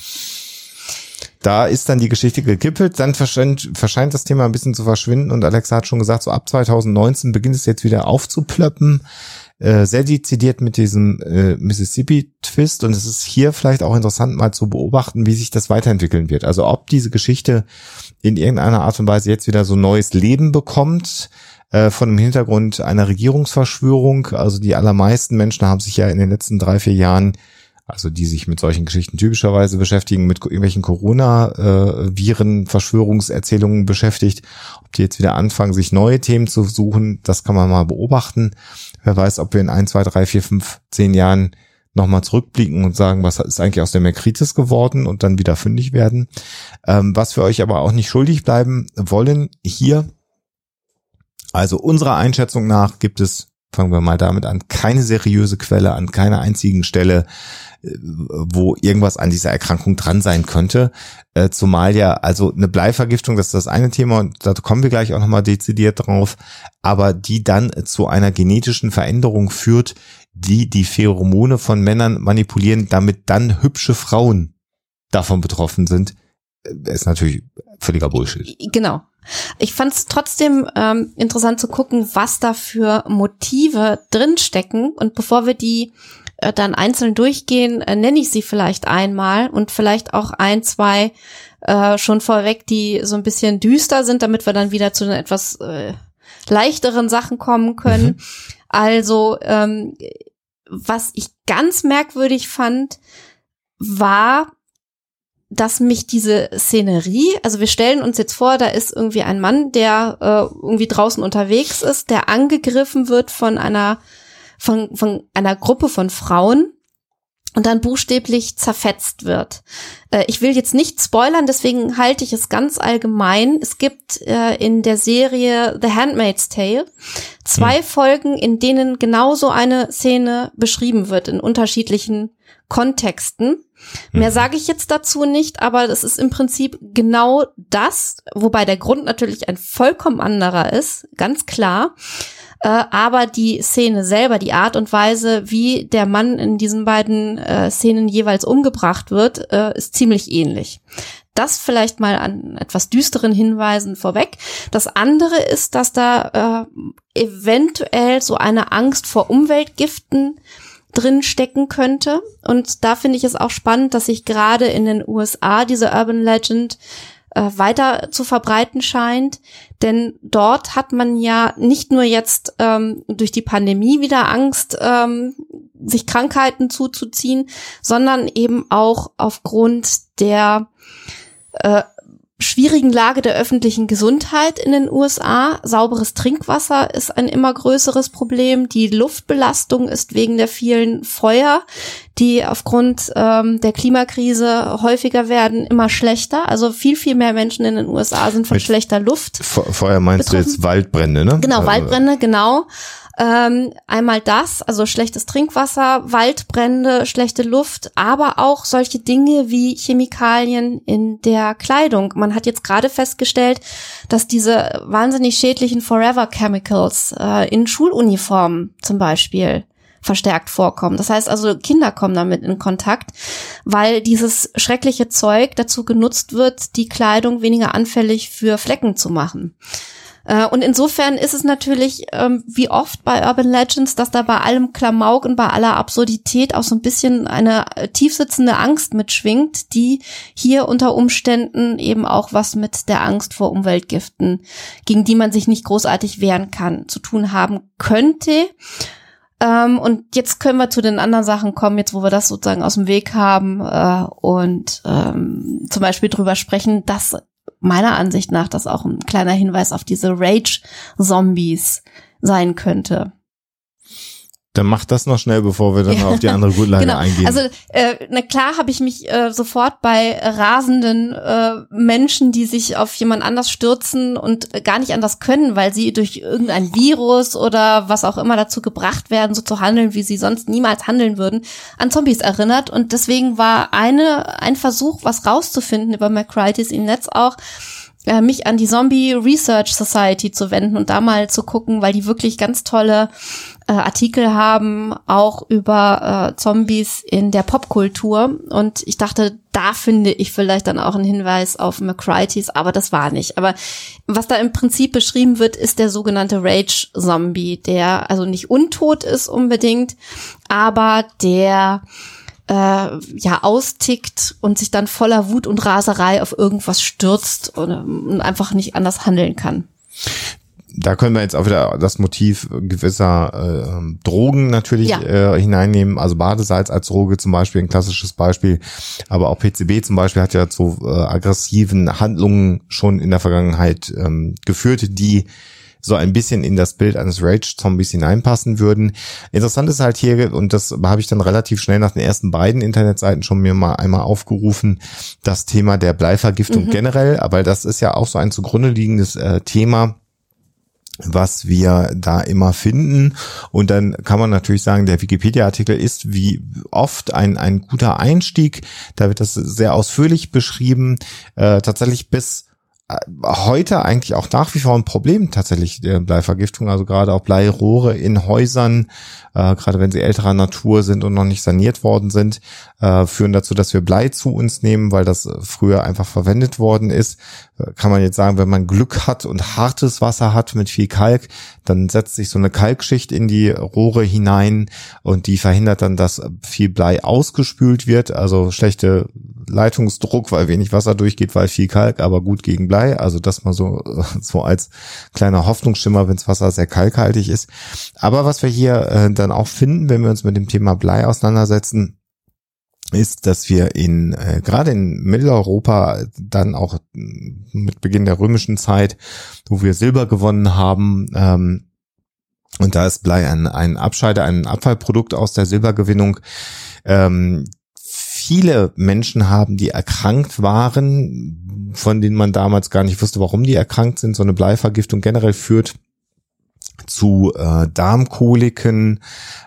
Da ist dann die Geschichte gekippelt, dann verschscheint, verschscheint das Thema ein bisschen zu verschwinden und Alexa hat schon gesagt, so ab 2019 beginnt es jetzt wieder aufzuplöppen äh, sehr dezidiert mit diesem äh, Mississippi-Twist und es ist hier vielleicht auch interessant mal zu beobachten, wie sich das weiterentwickeln wird. Also ob diese Geschichte in irgendeiner Art und Weise jetzt wieder so neues Leben bekommt, äh, von dem Hintergrund einer Regierungsverschwörung. Also die allermeisten Menschen haben sich ja in den letzten drei, vier Jahren also die sich mit solchen Geschichten typischerweise beschäftigen, mit irgendwelchen Corona-Viren, Verschwörungserzählungen beschäftigt. Ob die jetzt wieder anfangen, sich neue Themen zu suchen, das kann man mal beobachten. Wer weiß, ob wir in ein, zwei, drei, vier, fünf, zehn Jahren nochmal zurückblicken und sagen, was ist eigentlich aus der Merkritis geworden und dann wieder fündig werden. Ähm, was wir euch aber auch nicht schuldig bleiben wollen, hier, also unserer Einschätzung nach gibt es, fangen wir mal damit an, keine seriöse Quelle an keiner einzigen Stelle, wo irgendwas an dieser Erkrankung dran sein könnte. Äh, zumal ja, also eine Bleivergiftung, das ist das eine Thema und da kommen wir gleich auch nochmal dezidiert drauf, aber die dann zu einer genetischen Veränderung führt, die die Pheromone von Männern manipulieren, damit dann hübsche Frauen davon betroffen sind, äh, ist natürlich völliger Bullshit. Genau. Ich fand es trotzdem ähm, interessant zu gucken, was da für Motive drinstecken. Und bevor wir die äh, dann einzeln durchgehen, äh, nenne ich sie vielleicht einmal und vielleicht auch ein, zwei äh, schon vorweg, die so ein bisschen düster sind, damit wir dann wieder zu den etwas äh, leichteren Sachen kommen können. Mhm. Also, ähm, was ich ganz merkwürdig fand, war, dass mich diese Szenerie, also wir stellen uns jetzt vor, da ist irgendwie ein Mann, der äh, irgendwie draußen unterwegs ist, der angegriffen wird von einer von, von einer Gruppe von Frauen und dann buchstäblich zerfetzt wird. Äh, ich will jetzt nicht spoilern, deswegen halte ich es ganz allgemein. Es gibt äh, in der Serie The Handmaid's Tale zwei hm. Folgen, in denen genauso eine Szene beschrieben wird in unterschiedlichen Kontexten. Mehr hm. sage ich jetzt dazu nicht, aber es ist im Prinzip genau das, wobei der Grund natürlich ein vollkommen anderer ist, ganz klar. Äh, aber die Szene selber, die Art und Weise, wie der Mann in diesen beiden äh, Szenen jeweils umgebracht wird, äh, ist ziemlich ähnlich. Das vielleicht mal an etwas düsteren Hinweisen vorweg. Das andere ist, dass da äh, eventuell so eine Angst vor Umweltgiften drin stecken könnte. Und da finde ich es auch spannend, dass sich gerade in den USA diese Urban Legend äh, weiter zu verbreiten scheint. Denn dort hat man ja nicht nur jetzt ähm, durch die Pandemie wieder Angst, ähm, sich Krankheiten zuzuziehen, sondern eben auch aufgrund der äh, schwierigen Lage der öffentlichen Gesundheit in den USA. Sauberes Trinkwasser ist ein immer größeres Problem. Die Luftbelastung ist wegen der vielen Feuer, die aufgrund ähm, der Klimakrise häufiger werden, immer schlechter. Also viel, viel mehr Menschen in den USA sind von Mit schlechter Luft. Feuer meinst betroffen. du jetzt Waldbrände, ne? Genau, also Waldbrände, genau. Ähm, einmal das, also schlechtes Trinkwasser, Waldbrände, schlechte Luft, aber auch solche Dinge wie Chemikalien in der Kleidung. Man hat jetzt gerade festgestellt, dass diese wahnsinnig schädlichen Forever Chemicals äh, in Schuluniformen zum Beispiel verstärkt vorkommen. Das heißt also, Kinder kommen damit in Kontakt, weil dieses schreckliche Zeug dazu genutzt wird, die Kleidung weniger anfällig für Flecken zu machen. Äh, und insofern ist es natürlich, ähm, wie oft bei Urban Legends, dass da bei allem Klamauk und bei aller Absurdität auch so ein bisschen eine äh, tiefsitzende Angst mitschwingt, die hier unter Umständen eben auch was mit der Angst vor Umweltgiften, gegen die man sich nicht großartig wehren kann, zu tun haben könnte. Ähm, und jetzt können wir zu den anderen Sachen kommen, jetzt wo wir das sozusagen aus dem Weg haben äh, und ähm, zum Beispiel drüber sprechen, dass meiner Ansicht nach das auch ein kleiner Hinweis auf diese Rage-Zombies sein könnte. Dann mach das noch schnell, bevor wir dann auf die andere Gutleine genau. eingehen. Also äh, na klar habe ich mich äh, sofort bei rasenden äh, Menschen, die sich auf jemand anders stürzen und äh, gar nicht anders können, weil sie durch irgendein Virus oder was auch immer dazu gebracht werden, so zu handeln, wie sie sonst niemals handeln würden, an Zombies erinnert. Und deswegen war eine ein Versuch, was rauszufinden über McCritis im Netz auch, äh, mich an die Zombie Research Society zu wenden und da mal zu gucken, weil die wirklich ganz tolle äh, Artikel haben, auch über äh, Zombies in der Popkultur. Und ich dachte, da finde ich vielleicht dann auch einen Hinweis auf McCrighties, aber das war nicht. Aber was da im Prinzip beschrieben wird, ist der sogenannte Rage-Zombie, der also nicht untot ist unbedingt, aber der äh, ja austickt und sich dann voller Wut und Raserei auf irgendwas stürzt und, und einfach nicht anders handeln kann da können wir jetzt auch wieder das Motiv gewisser äh, Drogen natürlich ja. äh, hineinnehmen. Also Badesalz als Droge zum Beispiel, ein klassisches Beispiel. Aber auch PCB zum Beispiel hat ja zu äh, aggressiven Handlungen schon in der Vergangenheit ähm, geführt, die so ein bisschen in das Bild eines Rage-Zombies hineinpassen würden. Interessant ist halt hier, und das habe ich dann relativ schnell nach den ersten beiden Internetseiten schon mir mal einmal aufgerufen, das Thema der Bleivergiftung mhm. generell, aber das ist ja auch so ein zugrunde liegendes äh, Thema, was wir da immer finden. Und dann kann man natürlich sagen, der Wikipedia-Artikel ist wie oft ein, ein guter Einstieg. Da wird das sehr ausführlich beschrieben. Äh, tatsächlich bis heute eigentlich auch nach wie vor ein Problem tatsächlich der Bleivergiftung, also gerade auch Bleirohre in Häusern, äh, gerade wenn sie älterer Natur sind und noch nicht saniert worden sind, äh, führen dazu, dass wir Blei zu uns nehmen, weil das früher einfach verwendet worden ist. Kann man jetzt sagen, wenn man Glück hat und hartes Wasser hat mit viel Kalk, dann setzt sich so eine Kalkschicht in die Rohre hinein und die verhindert dann, dass viel Blei ausgespült wird, also schlechte Leitungsdruck, weil wenig Wasser durchgeht, weil viel Kalk, aber gut gegen Blei. Also das mal so, so als kleiner Hoffnungsschimmer, wenns Wasser sehr kalkhaltig ist. Aber was wir hier äh, dann auch finden, wenn wir uns mit dem Thema Blei auseinandersetzen, ist, dass wir in äh, gerade in Mitteleuropa dann auch mit Beginn der römischen Zeit, wo wir Silber gewonnen haben, ähm, und da ist Blei ein, ein Abscheide, ein Abfallprodukt aus der Silbergewinnung, ähm, viele Menschen haben, die erkrankt waren, von denen man damals gar nicht wusste, warum die erkrankt sind. So eine Bleivergiftung generell führt zu äh, Darmkoliken.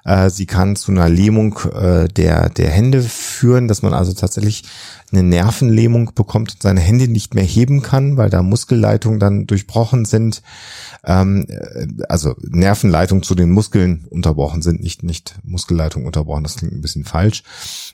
Äh, sie kann zu einer Lähmung äh, der, der Hände führen, dass man also tatsächlich eine Nervenlähmung bekommt und seine Hände nicht mehr heben kann, weil da Muskelleitungen dann durchbrochen sind. Ähm, äh, also Nervenleitungen zu den Muskeln unterbrochen sind, nicht, nicht Muskelleitungen unterbrochen, das klingt ein bisschen falsch.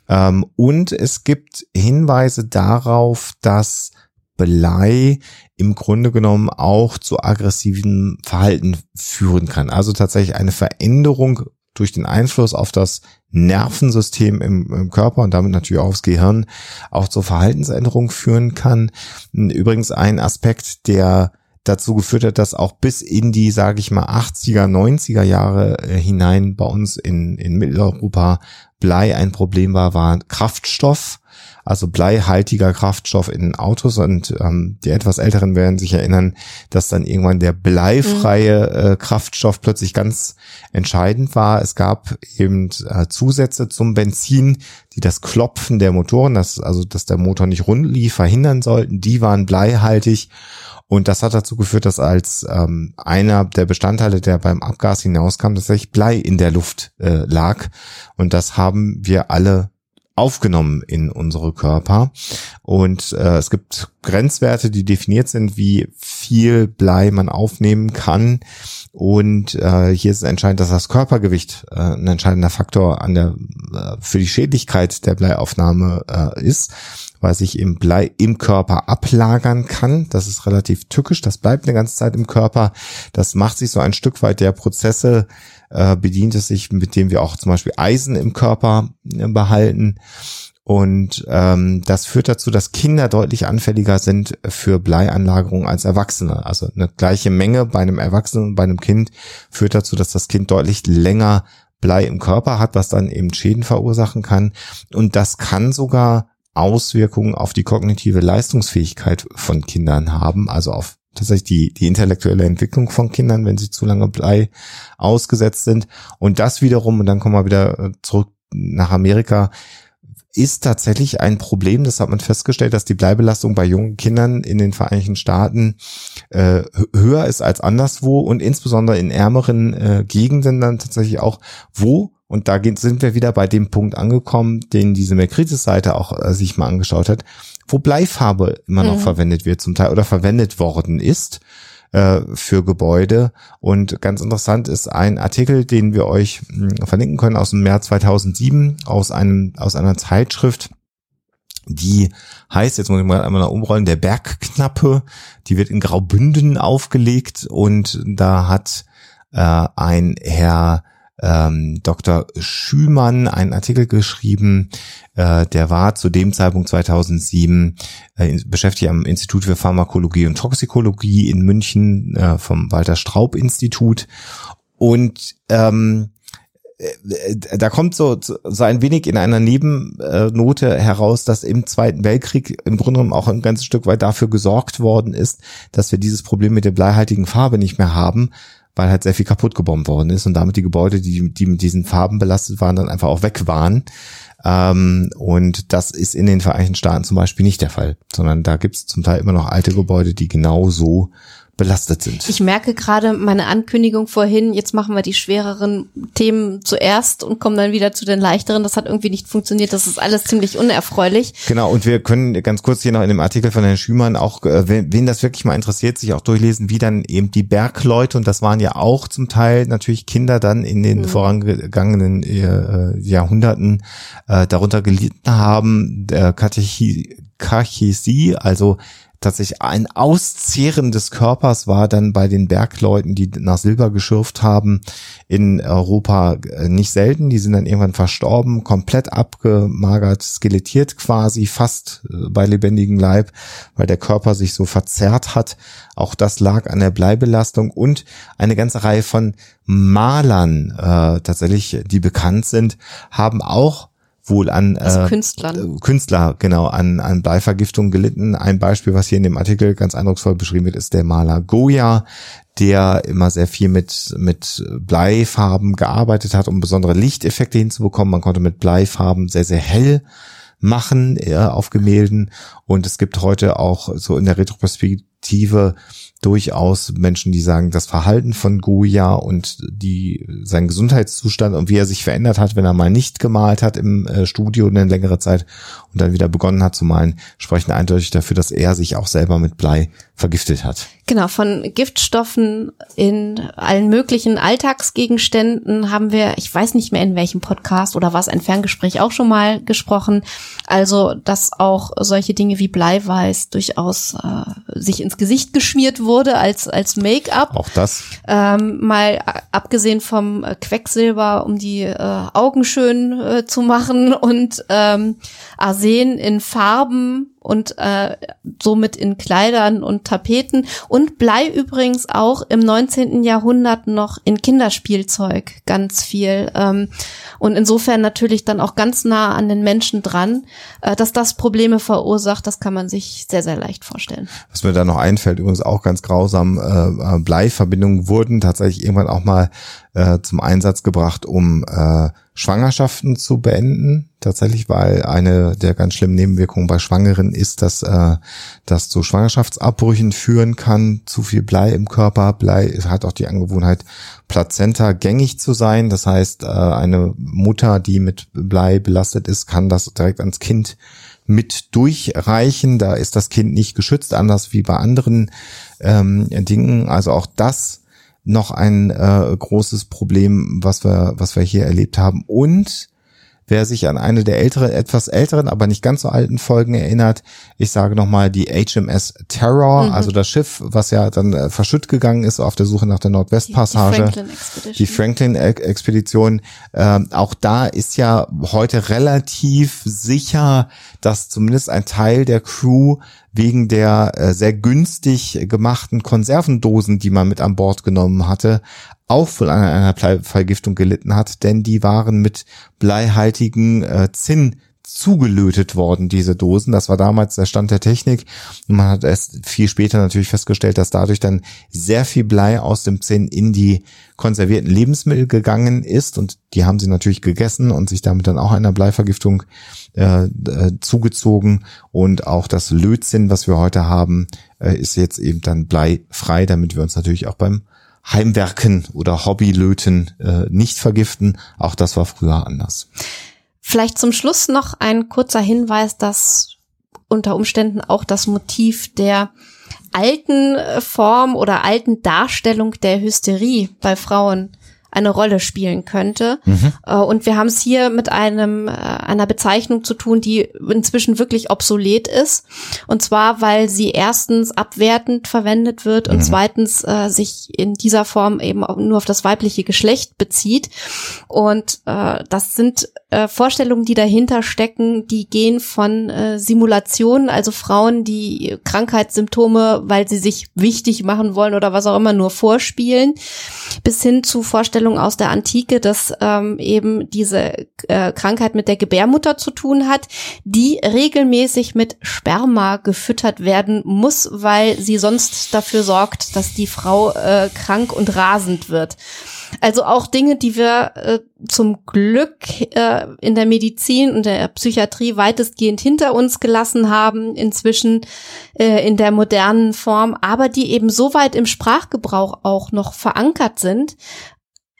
Ähm, und es gibt Hinweise darauf, dass Blei im Grunde genommen auch zu aggressiven Verhalten führen kann. Also tatsächlich eine Veränderung durch den Einfluss auf das Nervensystem im, im, Körper und damit natürlich auch aufs Gehirn auch zur Verhaltensänderung führen kann. Übrigens ein Aspekt, der dazu geführt hat, dass auch bis in die, sage ich mal, 80er, 90er Jahre äh, hinein bei uns in, in Mitteleuropa Blei ein Problem war, war Kraftstoff also bleihaltiger Kraftstoff in Autos und ähm, die etwas Älteren werden sich erinnern, dass dann irgendwann der bleifreie mhm. äh, Kraftstoff plötzlich ganz entscheidend war. Es gab eben äh, Zusätze zum Benzin, die das Klopfen der Motoren, das, also dass der Motor nicht rund lief, verhindern sollten. Die waren bleihaltig. Und das hat dazu geführt, dass als ähm, einer der Bestandteile, der beim Abgas hinauskam, tatsächlich Blei in der Luft äh, lag. Und das haben wir alle aufgenommen in unsere Körper. Und äh, es gibt Grenzwerte, die definiert sind, wie viel Blei man aufnehmen kann. Und äh, hier ist entscheidend, dass das Körpergewicht äh, ein entscheidender Faktor an der äh, für die Schädlichkeit der Bleiaufnahme äh, ist, weil sich im Blei im Körper ablagern kann. Das ist relativ tückisch, das bleibt eine ganze Zeit im Körper. Das macht sich so ein Stück weit der Prozesse äh, bedient es sich, mit dem wir auch zum Beispiel Eisen im Körper äh, behalten. Und ähm, das führt dazu, dass Kinder deutlich anfälliger sind für Bleianlagerung als Erwachsene. Also eine gleiche Menge bei einem Erwachsenen und bei einem Kind führt dazu, dass das Kind deutlich länger Blei im Körper hat, was dann eben Schäden verursachen kann. Und das kann sogar Auswirkungen auf die kognitive Leistungsfähigkeit von Kindern haben, also auf tatsächlich die, die intellektuelle Entwicklung von Kindern, wenn sie zu lange Blei ausgesetzt sind. Und das wiederum, und dann kommen wir wieder äh, zurück nach Amerika, ist tatsächlich ein Problem. Das hat man festgestellt, dass die Bleibelastung bei jungen Kindern in den Vereinigten Staaten äh, höher ist als anderswo und insbesondere in ärmeren äh, Gegenden dann tatsächlich auch, wo und da sind wir wieder bei dem Punkt angekommen, den diese Mercritis-Seite auch äh, sich mal angeschaut hat, wo Bleifarbe immer noch mhm. verwendet wird zum Teil oder verwendet worden ist äh, für Gebäude. Und ganz interessant ist ein Artikel, den wir euch mh, hm, verlinken können aus dem März 2007 aus einem aus einer Zeitschrift. Die heißt, jetzt muss ich mal einmal noch umrollen, der Bergknappe. Die wird in Graubünden aufgelegt und da hat äh, ein Herr ähm, Dr. Schümann einen Artikel geschrieben, äh, der war zu dem Zeitpunkt 2007 äh, beschäftigt am Institut für Pharmakologie und Toxikologie in München äh, vom Walter Straub Institut und ähm, äh, da kommt so, so ein wenig in einer Nebennote heraus, dass im Zweiten Weltkrieg im Grunde genommen auch ein ganzes Stück weit dafür gesorgt worden ist, dass wir dieses Problem mit der bleihaltigen Farbe nicht mehr haben, weil halt sehr viel kaputt gebombt worden ist und damit die Gebäude, die, die mit diesen Farben belastet waren, dann einfach auch weg waren. Ähm, und das ist in den Vereinigten Staaten zum Beispiel nicht der Fall, sondern da gibt es zum Teil immer noch alte Gebäude, die genau so belastet sind. Ich merke gerade meine Ankündigung vorhin, jetzt machen wir die schwereren Themen zuerst und kommen dann wieder zu den leichteren. Das hat irgendwie nicht funktioniert. Das ist alles ziemlich unerfreulich. Genau, und wir können ganz kurz hier noch in dem Artikel von Herrn Schümann auch, äh, wen, das wirklich mal interessiert, sich auch durchlesen, wie dann eben die Bergleute, und das waren ja auch zum Teil natürlich Kinder dann in den mhm. vorangegangenen äh, Jahrhunderten äh, darunter gelitten haben, der Katechi Kachesie, also tatsächlich ein Auszehren des Körpers war dann bei den Bergleuten, die nach Silber geschürft haben, in Europa äh, nicht selten. Die sind dann irgendwann verstorben, komplett abgemagert, skelettiert quasi, fast äh, bei lebendigem Leib, weil der Körper sich so verzerrt hat. Auch das lag an der Bleibelastung und eine ganze Reihe von Malern äh, tatsächlich, die bekannt sind, haben auch wohl an also äh, Künstlern. Äh, Künstler, genau, an, an Bleivergiftung gelitten. Ein Beispiel, was hier in dem Artikel ganz eindrucksvoll beschrieben wird, ist der Maler Goya, der immer sehr viel mit, mit Bleifarben gearbeitet hat, um besondere Lichteffekte hinzubekommen. Man konnte mit Bleifarben sehr, sehr hell machen äh, auf Gemälden. Und es gibt heute auch so in der Retroperspektive durchaus Menschen, die sagen, das Verhalten von Goya und die, sein Gesundheitszustand und wie er sich verändert hat, wenn er mal nicht gemalt hat im äh, Studio eine längere Zeit und dann wieder begonnen hat zu malen, sprechen eindeutig dafür, dass er sich auch selber mit Blei vergiftet hat. Genau, von Giftstoffen in allen möglichen Alltagsgegenständen haben wir, ich weiß nicht mehr in welchem Podcast oder was ein Ferngespräch auch schon mal gesprochen. Also, dass auch solche Dinge wie Bleiweiß durchaus äh, sich ins Gesicht geschmiert wurde als als Make-up. Auch das. Ähm, mal abgesehen vom Quecksilber, um die äh, Augen schön äh, zu machen und ähm, Arsen in Farben und äh, somit in Kleidern und Tapeten und Blei übrigens auch im 19. Jahrhundert noch in Kinderspielzeug ganz viel ähm, und insofern natürlich dann auch ganz nah an den Menschen dran, äh, dass das Probleme verursacht, das kann man sich sehr sehr leicht vorstellen. Was mir da noch einfällt, übrigens auch ganz grausam, äh, Bleiverbindungen wurden tatsächlich irgendwann auch mal äh, zum Einsatz gebracht, um äh, Schwangerschaften zu beenden. Tatsächlich, weil eine der ganz schlimmen Nebenwirkungen bei Schwangeren ist, dass äh, das zu Schwangerschaftsabbrüchen führen kann. Zu viel Blei im Körper. Blei hat auch die Angewohnheit, Plazenta gängig zu sein. Das heißt, äh, eine Mutter, die mit Blei belastet ist, kann das direkt ans Kind mit durchreichen. Da ist das Kind nicht geschützt, anders wie bei anderen ähm, Dingen. Also auch das noch ein äh, großes Problem, was wir, was wir hier erlebt haben. Und Wer sich an eine der älteren, etwas älteren, aber nicht ganz so alten Folgen erinnert, ich sage nochmal die HMS Terror, mhm. also das Schiff, was ja dann äh, verschütt gegangen ist auf der Suche nach der Nordwestpassage. Die Franklin-Expedition. äh, auch da ist ja heute relativ sicher, dass zumindest ein Teil der Crew wegen der äh, sehr günstig gemachten Konservendosen, die man mit an Bord genommen hatte, auch wohl an einer Bleivergiftung gelitten hat, denn die waren mit bleihaltigen äh, Zinn zugelötet worden, diese Dosen. Das war damals der Stand der Technik. Und man hat erst viel später natürlich festgestellt, dass dadurch dann sehr viel Blei aus dem Zinn in die konservierten Lebensmittel gegangen ist. Und die haben sie natürlich gegessen und sich damit dann auch einer Bleivergiftung äh, äh, zugezogen. Und auch das Lötzinn, was wir heute haben, äh, ist jetzt eben dann bleifrei, damit wir uns natürlich auch beim Heimwerken oder Hobbylöten äh, nicht vergiften. Auch das war früher anders. Vielleicht zum Schluss noch ein kurzer Hinweis, dass unter Umständen auch das Motiv der alten Form oder alten Darstellung der Hysterie bei Frauen eine Rolle spielen könnte. Mhm. Äh, und wir haben es hier mit einem, äh, einer Bezeichnung zu tun, die inzwischen wirklich obsolet ist. Und zwar, weil sie erstens abwertend verwendet wird und mhm. zweitens äh, sich in dieser Form eben nur auf das weibliche Geschlecht bezieht. Und äh, das sind äh, Vorstellungen, die dahinter stecken, die gehen von äh, Simulationen, also Frauen, die Krankheitssymptome, weil sie sich wichtig machen wollen oder was auch immer, nur vorspielen, bis hin zu Vorstellungen aus der Antike, dass ähm, eben diese äh, Krankheit mit der Gebärmutter zu tun hat, die regelmäßig mit Sperma gefüttert werden muss, weil sie sonst dafür sorgt, dass die Frau äh, krank und rasend wird. Also auch Dinge, die wir äh, zum Glück äh, in der Medizin und der Psychiatrie weitestgehend hinter uns gelassen haben, inzwischen äh, in der modernen Form, aber die eben so weit im Sprachgebrauch auch noch verankert sind,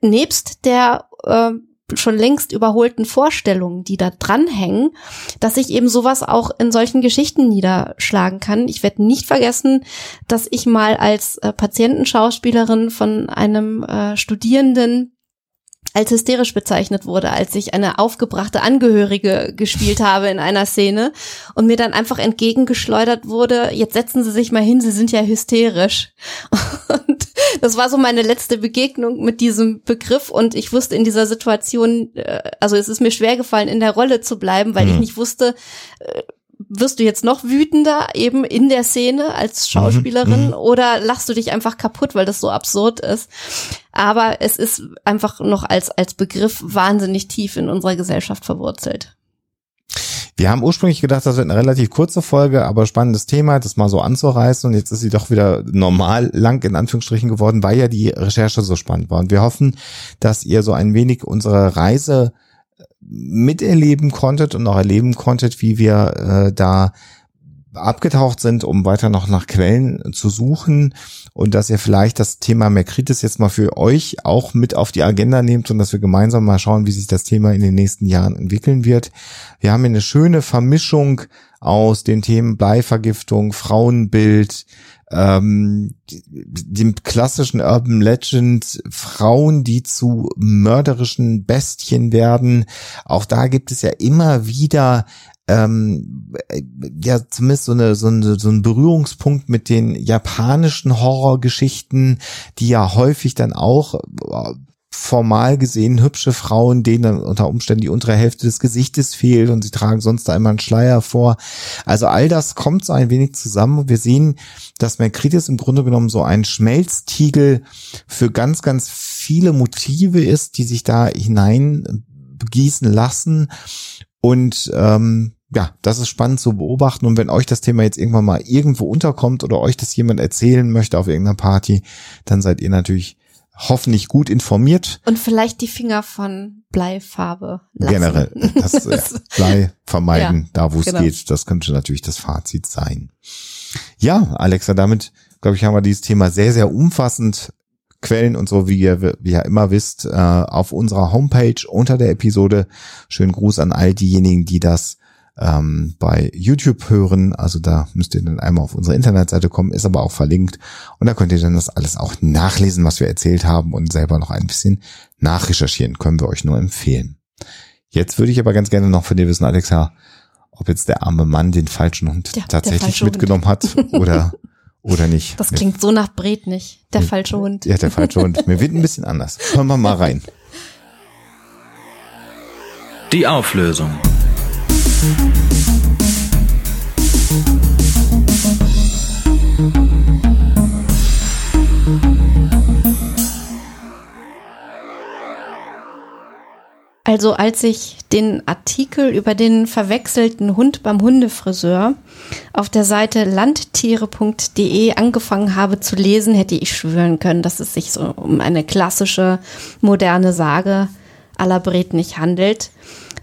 nebst der äh, schon längst überholten Vorstellungen, die da dranhängen, dass sich eben sowas auch in solchen Geschichten niederschlagen kann. Ich werde nicht vergessen, dass ich mal als äh, Patientenschauspielerin von einem äh, Studierenden als hysterisch bezeichnet wurde, als ich eine aufgebrachte Angehörige gespielt habe in einer Szene und mir dann einfach entgegengeschleudert wurde, jetzt setzen Sie sich mal hin, Sie sind ja hysterisch. Und das war so meine letzte Begegnung mit diesem Begriff und ich wusste in dieser Situation, äh, also es ist mir schwer gefallen, in der Rolle zu bleiben, weil mhm. ich nicht wusste, äh, wirst du jetzt noch wütender eben in der Szene als Schauspielerin mhm, mhm, oder lachst du dich einfach kaputt, weil das so absurd ist? Aber es ist einfach noch als, als Begriff wahnsinnig tief in unserer Gesellschaft verwurzelt. Wir haben ursprünglich gedacht, das wird eine relativ kurze Folge, aber spannendes Thema, das mal so anzureißen und jetzt ist sie doch wieder normal lang in Anführungsstrichen geworden, weil ja die Recherche so spannend war. Und wir hoffen, dass ihr so ein wenig unsere Reise miterleben konntet und auch erleben konntet, wie wir äh, da abgetaucht sind, um weiter noch nach Quellen zu suchen und dass ihr vielleicht das Thema Merkritis jetzt mal für euch auch mit auf die Agenda nehmt und dass wir gemeinsam mal schauen, wie sich das Thema in den nächsten Jahren entwickeln wird. Wir haben hier eine schöne Vermischung aus den Themen Bleivergiftung, Frauenbild, ähm, dem klassischen Urban Legend Frauen, die zu mörderischen Bestien werden. Auch da gibt es ja immer wieder ähm, ja zumindest so eine so eine so ein Berührungspunkt mit den japanischen Horrorgeschichten, die ja häufig dann auch äh, formal gesehen hübsche Frauen, denen dann unter Umständen die untere Hälfte des Gesichtes fehlt und sie tragen sonst einmal einen Schleier vor. Also all das kommt so ein wenig zusammen und wir sehen, dass Mercritis im Grunde genommen so ein Schmelztiegel für ganz, ganz viele Motive ist, die sich da hinein begießen lassen und ähm, ja, das ist spannend zu beobachten. Und wenn euch das Thema jetzt irgendwann mal irgendwo unterkommt oder euch das jemand erzählen möchte auf irgendeiner Party, dann seid ihr natürlich hoffentlich gut informiert. Und vielleicht die Finger von Bleifarbe lassen. Generell, das, ja, Blei vermeiden, ja, da wo es genau. geht. Das könnte natürlich das Fazit sein. Ja, Alexa, damit, glaube ich, haben wir dieses Thema sehr, sehr umfassend Quellen und so, wie ihr, wie ihr immer wisst, äh, auf unserer Homepage unter der Episode. Schönen Gruß an all diejenigen, die das ähm, bei YouTube hören. Also da müsst ihr dann einmal auf unsere Internetseite kommen, ist aber auch verlinkt. Und da könnt ihr dann das alles auch nachlesen, was wir erzählt haben und selber noch ein bisschen nachrecherchieren. Können wir euch nur empfehlen. Jetzt würde ich aber ganz gerne noch von dir wissen, Alexa, ob jetzt der arme Mann den falschen Hund Ja, tatsächlich falsche mitgenommen hat oder, oder nicht. Das klingt so nach Bret nicht. Der Hm. falsche Hund. Ja, der falsche Hund. Mir wird ein bisschen anders. Hören wir mal rein. Die Auflösung. Also als ich den Artikel über den verwechselten Hund beim Hundefriseur auf der Seite landtiere.de angefangen habe zu lesen, hätte ich schwören können, dass es sich so um eine klassische moderne Sage aller Bret nicht handelt.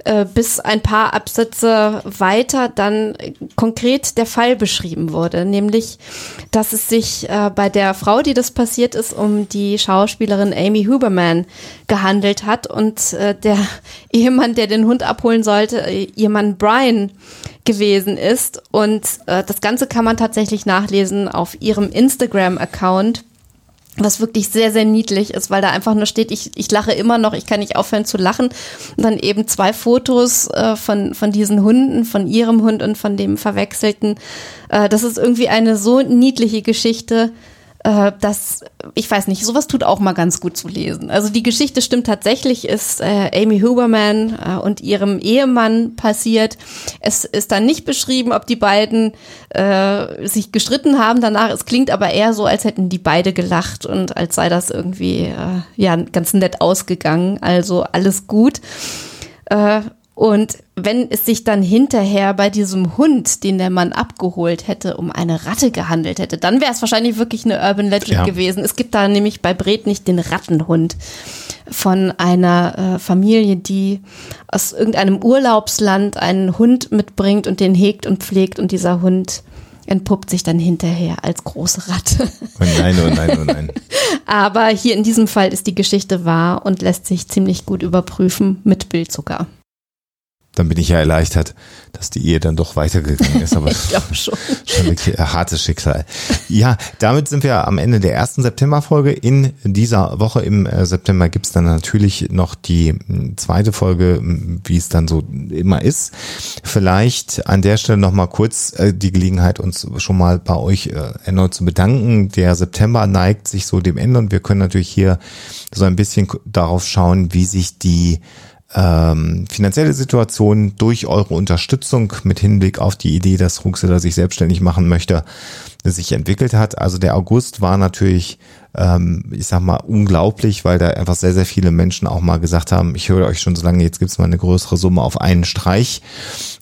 Äh, bis ein paar Absätze weiter dann konkret der Fall beschrieben wurde, nämlich, dass es sich äh, bei der Frau, die das passiert ist, um die Schauspielerin Amy Huberman gehandelt hat und äh, der Ehemann, der den Hund abholen sollte, äh, ihr Mann Brian gewesen ist. Und äh, das Ganze kann man tatsächlich nachlesen auf ihrem Instagram-Account was wirklich sehr, sehr niedlich ist, weil da einfach nur steht, ich, ich lache immer noch, ich kann nicht aufhören zu lachen. Und dann eben zwei Fotos äh, von, von diesen Hunden, von ihrem Hund und von dem Verwechselten. Äh, das ist irgendwie eine so niedliche Geschichte, äh, dass, ich weiß nicht, sowas tut auch mal ganz gut zu lesen. Also die Geschichte stimmt tatsächlich, ist äh, Amy Huberman äh, und ihrem Ehemann passiert. Es ist dann nicht beschrieben, ob die beiden äh, sich gestritten haben danach. Es klingt aber eher so, als hätten die beide gelacht und als sei das irgendwie äh, ja ganz nett ausgegangen. Also alles gut. Äh, und wenn es sich dann hinterher bei diesem Hund, den der Mann abgeholt hätte, um eine Ratte gehandelt hätte, dann wäre es wahrscheinlich wirklich eine Urban Legend Ja. gewesen. Es gibt da nämlich bei Bret nicht den Rattenhund von einer äh, Familie, die aus irgendeinem Urlaubsland einen Hund mitbringt und den hegt und pflegt und dieser Hund entpuppt sich dann hinterher als große Ratte. Oh nein, oh nein, oh nein. Aber hier in diesem Fall ist die Geschichte wahr und lässt sich ziemlich gut überprüfen mit Bild sogar. Dann bin ich ja erleichtert, dass die Ehe dann doch weitergegangen ist, aber Ich glaube schon. schon wirklich ein hartes Schicksal. Ja, damit sind wir am Ende der ersten Septemberfolge. In dieser Woche im äh, September gibt's dann natürlich noch die zweite Folge, wie es dann so immer ist. Vielleicht an der Stelle nochmal kurz äh, die Gelegenheit, uns schon mal bei euch äh, erneut zu bedanken. Der September neigt sich so dem Ende und wir können natürlich hier so ein bisschen darauf schauen, wie sich die ähm, finanzielle Situation durch eure Unterstützung mit Hinblick auf die Idee, dass Ruxela sich selbstständig machen möchte, sich entwickelt hat. Also der August war natürlich, ähm, ich sag mal, unglaublich, weil da einfach sehr, sehr viele Menschen auch mal gesagt haben, ich höre euch schon so lange, jetzt gibt's mal eine größere Summe auf einen Streich.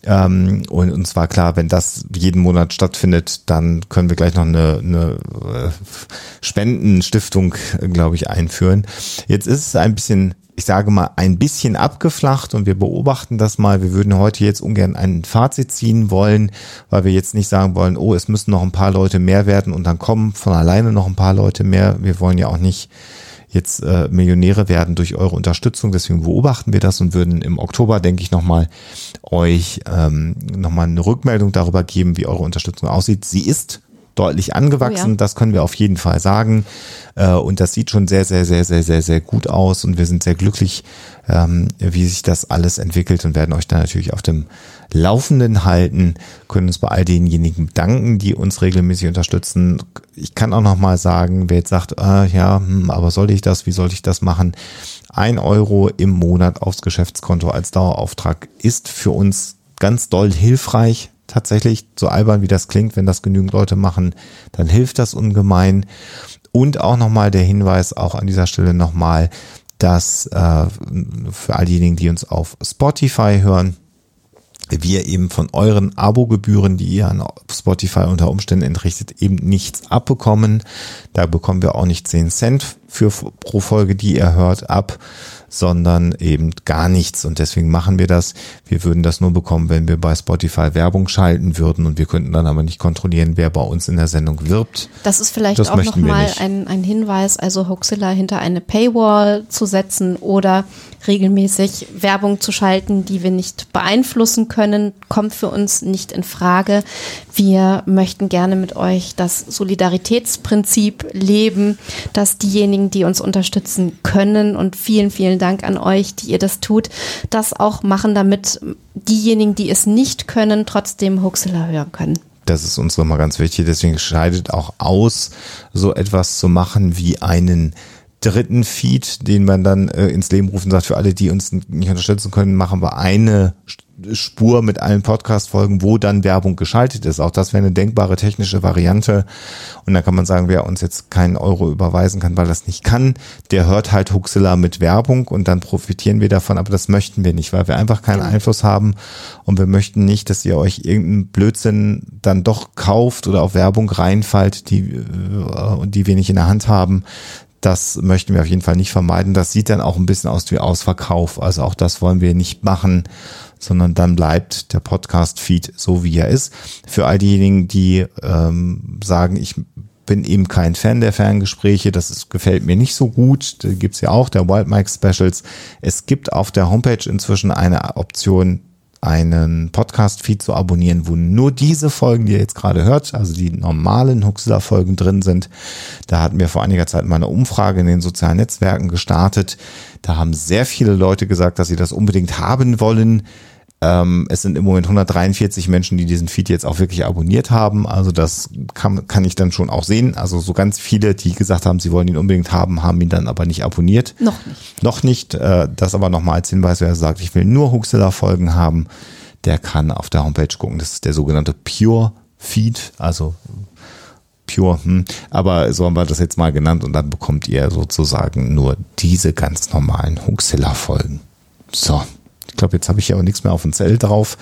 Ähm, und uns war klar, wenn das jeden Monat stattfindet, dann können wir gleich noch eine, eine äh, Spendenstiftung, glaube ich, einführen. Jetzt ist es ein bisschen ich sage mal, ein bisschen abgeflacht und wir beobachten das mal. Wir würden heute jetzt ungern ein Fazit ziehen wollen, weil wir jetzt nicht sagen wollen, oh, es müssen noch ein paar Leute mehr werden und dann kommen von alleine noch ein paar Leute mehr. Wir wollen ja auch nicht jetzt äh, Millionäre werden durch eure Unterstützung. Deswegen beobachten wir das und würden im Oktober, denke ich, nochmal euch ähm, nochmal eine Rückmeldung darüber geben, wie eure Unterstützung aussieht. Sie ist deutlich angewachsen, oh ja. das können wir auf jeden Fall sagen. Äh, und das sieht schon sehr, sehr, sehr, sehr, sehr, sehr gut aus und wir sind sehr glücklich, ähm, wie sich das alles entwickelt und werden euch dann natürlich auf dem Laufenden halten, können uns bei all denjenigen bedanken, die uns regelmäßig unterstützen. Ich kann auch nochmal sagen, wer jetzt sagt, ah, ja, hm, aber soll ich das, wie soll ich das machen? Ein Euro im Monat aufs Geschäftskonto als Dauerauftrag ist für uns ganz doll hilfreich. Tatsächlich, so albern wie das klingt, wenn das genügend Leute machen, dann hilft das ungemein. Und auch nochmal der Hinweis, auch an dieser Stelle nochmal, dass äh, für all diejenigen, die uns auf Spotify hören, wir eben von euren Abogebühren, die ihr an Spotify unter Umständen entrichtet, eben nichts abbekommen. Da bekommen wir auch nicht 10 Cent für pro Folge, die ihr hört, ab, sondern eben gar nichts. Und deswegen machen wir das. Wir würden das nur bekommen, wenn wir bei Spotify Werbung schalten würden und wir könnten dann aber nicht kontrollieren, wer bei uns in der Sendung wirbt. Das ist vielleicht das auch nochmal ein, ein Hinweis, also Hoaxilla hinter eine Paywall zu setzen oder regelmäßig Werbung zu schalten, die wir nicht beeinflussen können, kommt für uns nicht in Frage. Wir möchten gerne mit euch das Solidaritätsprinzip leben, dass diejenigen, die uns unterstützen können und vielen, vielen Dank an euch, die ihr das tut, das auch machen, damit diejenigen, die es nicht können, trotzdem Huxela hören können. Das ist uns nochmal ganz wichtig. Deswegen scheidet auch aus, so etwas zu machen wie einen dritten Feed, den man dann äh, ins Leben rufen sagt, für alle, die uns nicht unterstützen können, machen wir eine Spur mit allen Podcast-Folgen, wo dann Werbung geschaltet ist. Auch das wäre eine denkbare technische Variante. Und dann kann man sagen, wer uns jetzt keinen Euro überweisen kann, weil das nicht kann, der hört halt Huxilla mit Werbung und dann profitieren wir davon. Aber das möchten wir nicht, weil wir einfach keinen Einfluss haben und wir möchten nicht, dass ihr euch irgendeinen Blödsinn dann doch kauft oder auf Werbung reinfallt, die, äh, die wir nicht in der Hand haben. Das möchten wir auf jeden Fall nicht vermeiden. Das sieht dann auch ein bisschen aus wie Ausverkauf. Also auch das wollen wir nicht machen, sondern dann bleibt der Podcast-Feed so, wie er ist. Für all diejenigen, die ähm, sagen, ich bin eben kein Fan der Ferngespräche, das ist, gefällt mir nicht so gut. Da gibt's ja auch der Wild Mike Specials. Es gibt auf der Homepage inzwischen eine Option, einen Podcast-Feed zu abonnieren, wo nur diese Folgen, die ihr jetzt gerade hört, also die normalen Huxler-Folgen drin sind. Da hatten wir vor einiger Zeit mal eine Umfrage in den sozialen Netzwerken gestartet. Da haben sehr viele Leute gesagt, dass sie das unbedingt haben wollen. Ähm, es sind im Moment 143 Menschen, die diesen Feed jetzt auch wirklich abonniert haben. Also das kann, kann ich dann schon auch sehen. Also so ganz viele, die gesagt haben, sie wollen ihn unbedingt haben, haben ihn dann aber nicht abonniert. Noch nicht. Noch nicht. Äh, das aber nochmal als Hinweis, wer sagt, ich will nur Huxilla-Folgen haben, der kann auf der Homepage gucken. Das ist der sogenannte Pure Feed, also Pure, hm. aber so haben wir das jetzt mal genannt und dann bekommt ihr sozusagen nur diese ganz normalen Huxilla-Folgen. So. Ich glaube, jetzt habe ich ja auch nichts mehr auf dem Zell drauf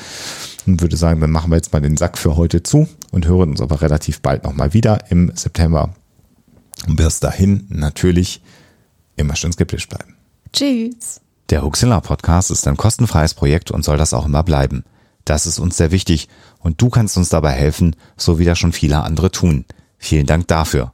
und würde sagen, dann machen wir jetzt mal den Sack für heute zu und hören uns aber relativ bald nochmal wieder im September. Und bis dahin natürlich immer schön skeptisch bleiben. Tschüss. Der Huxilla Podcast ist ein kostenfreies Projekt und soll das auch immer bleiben. Das ist uns sehr wichtig und du kannst uns dabei helfen, so wie das schon viele andere tun. Vielen Dank dafür.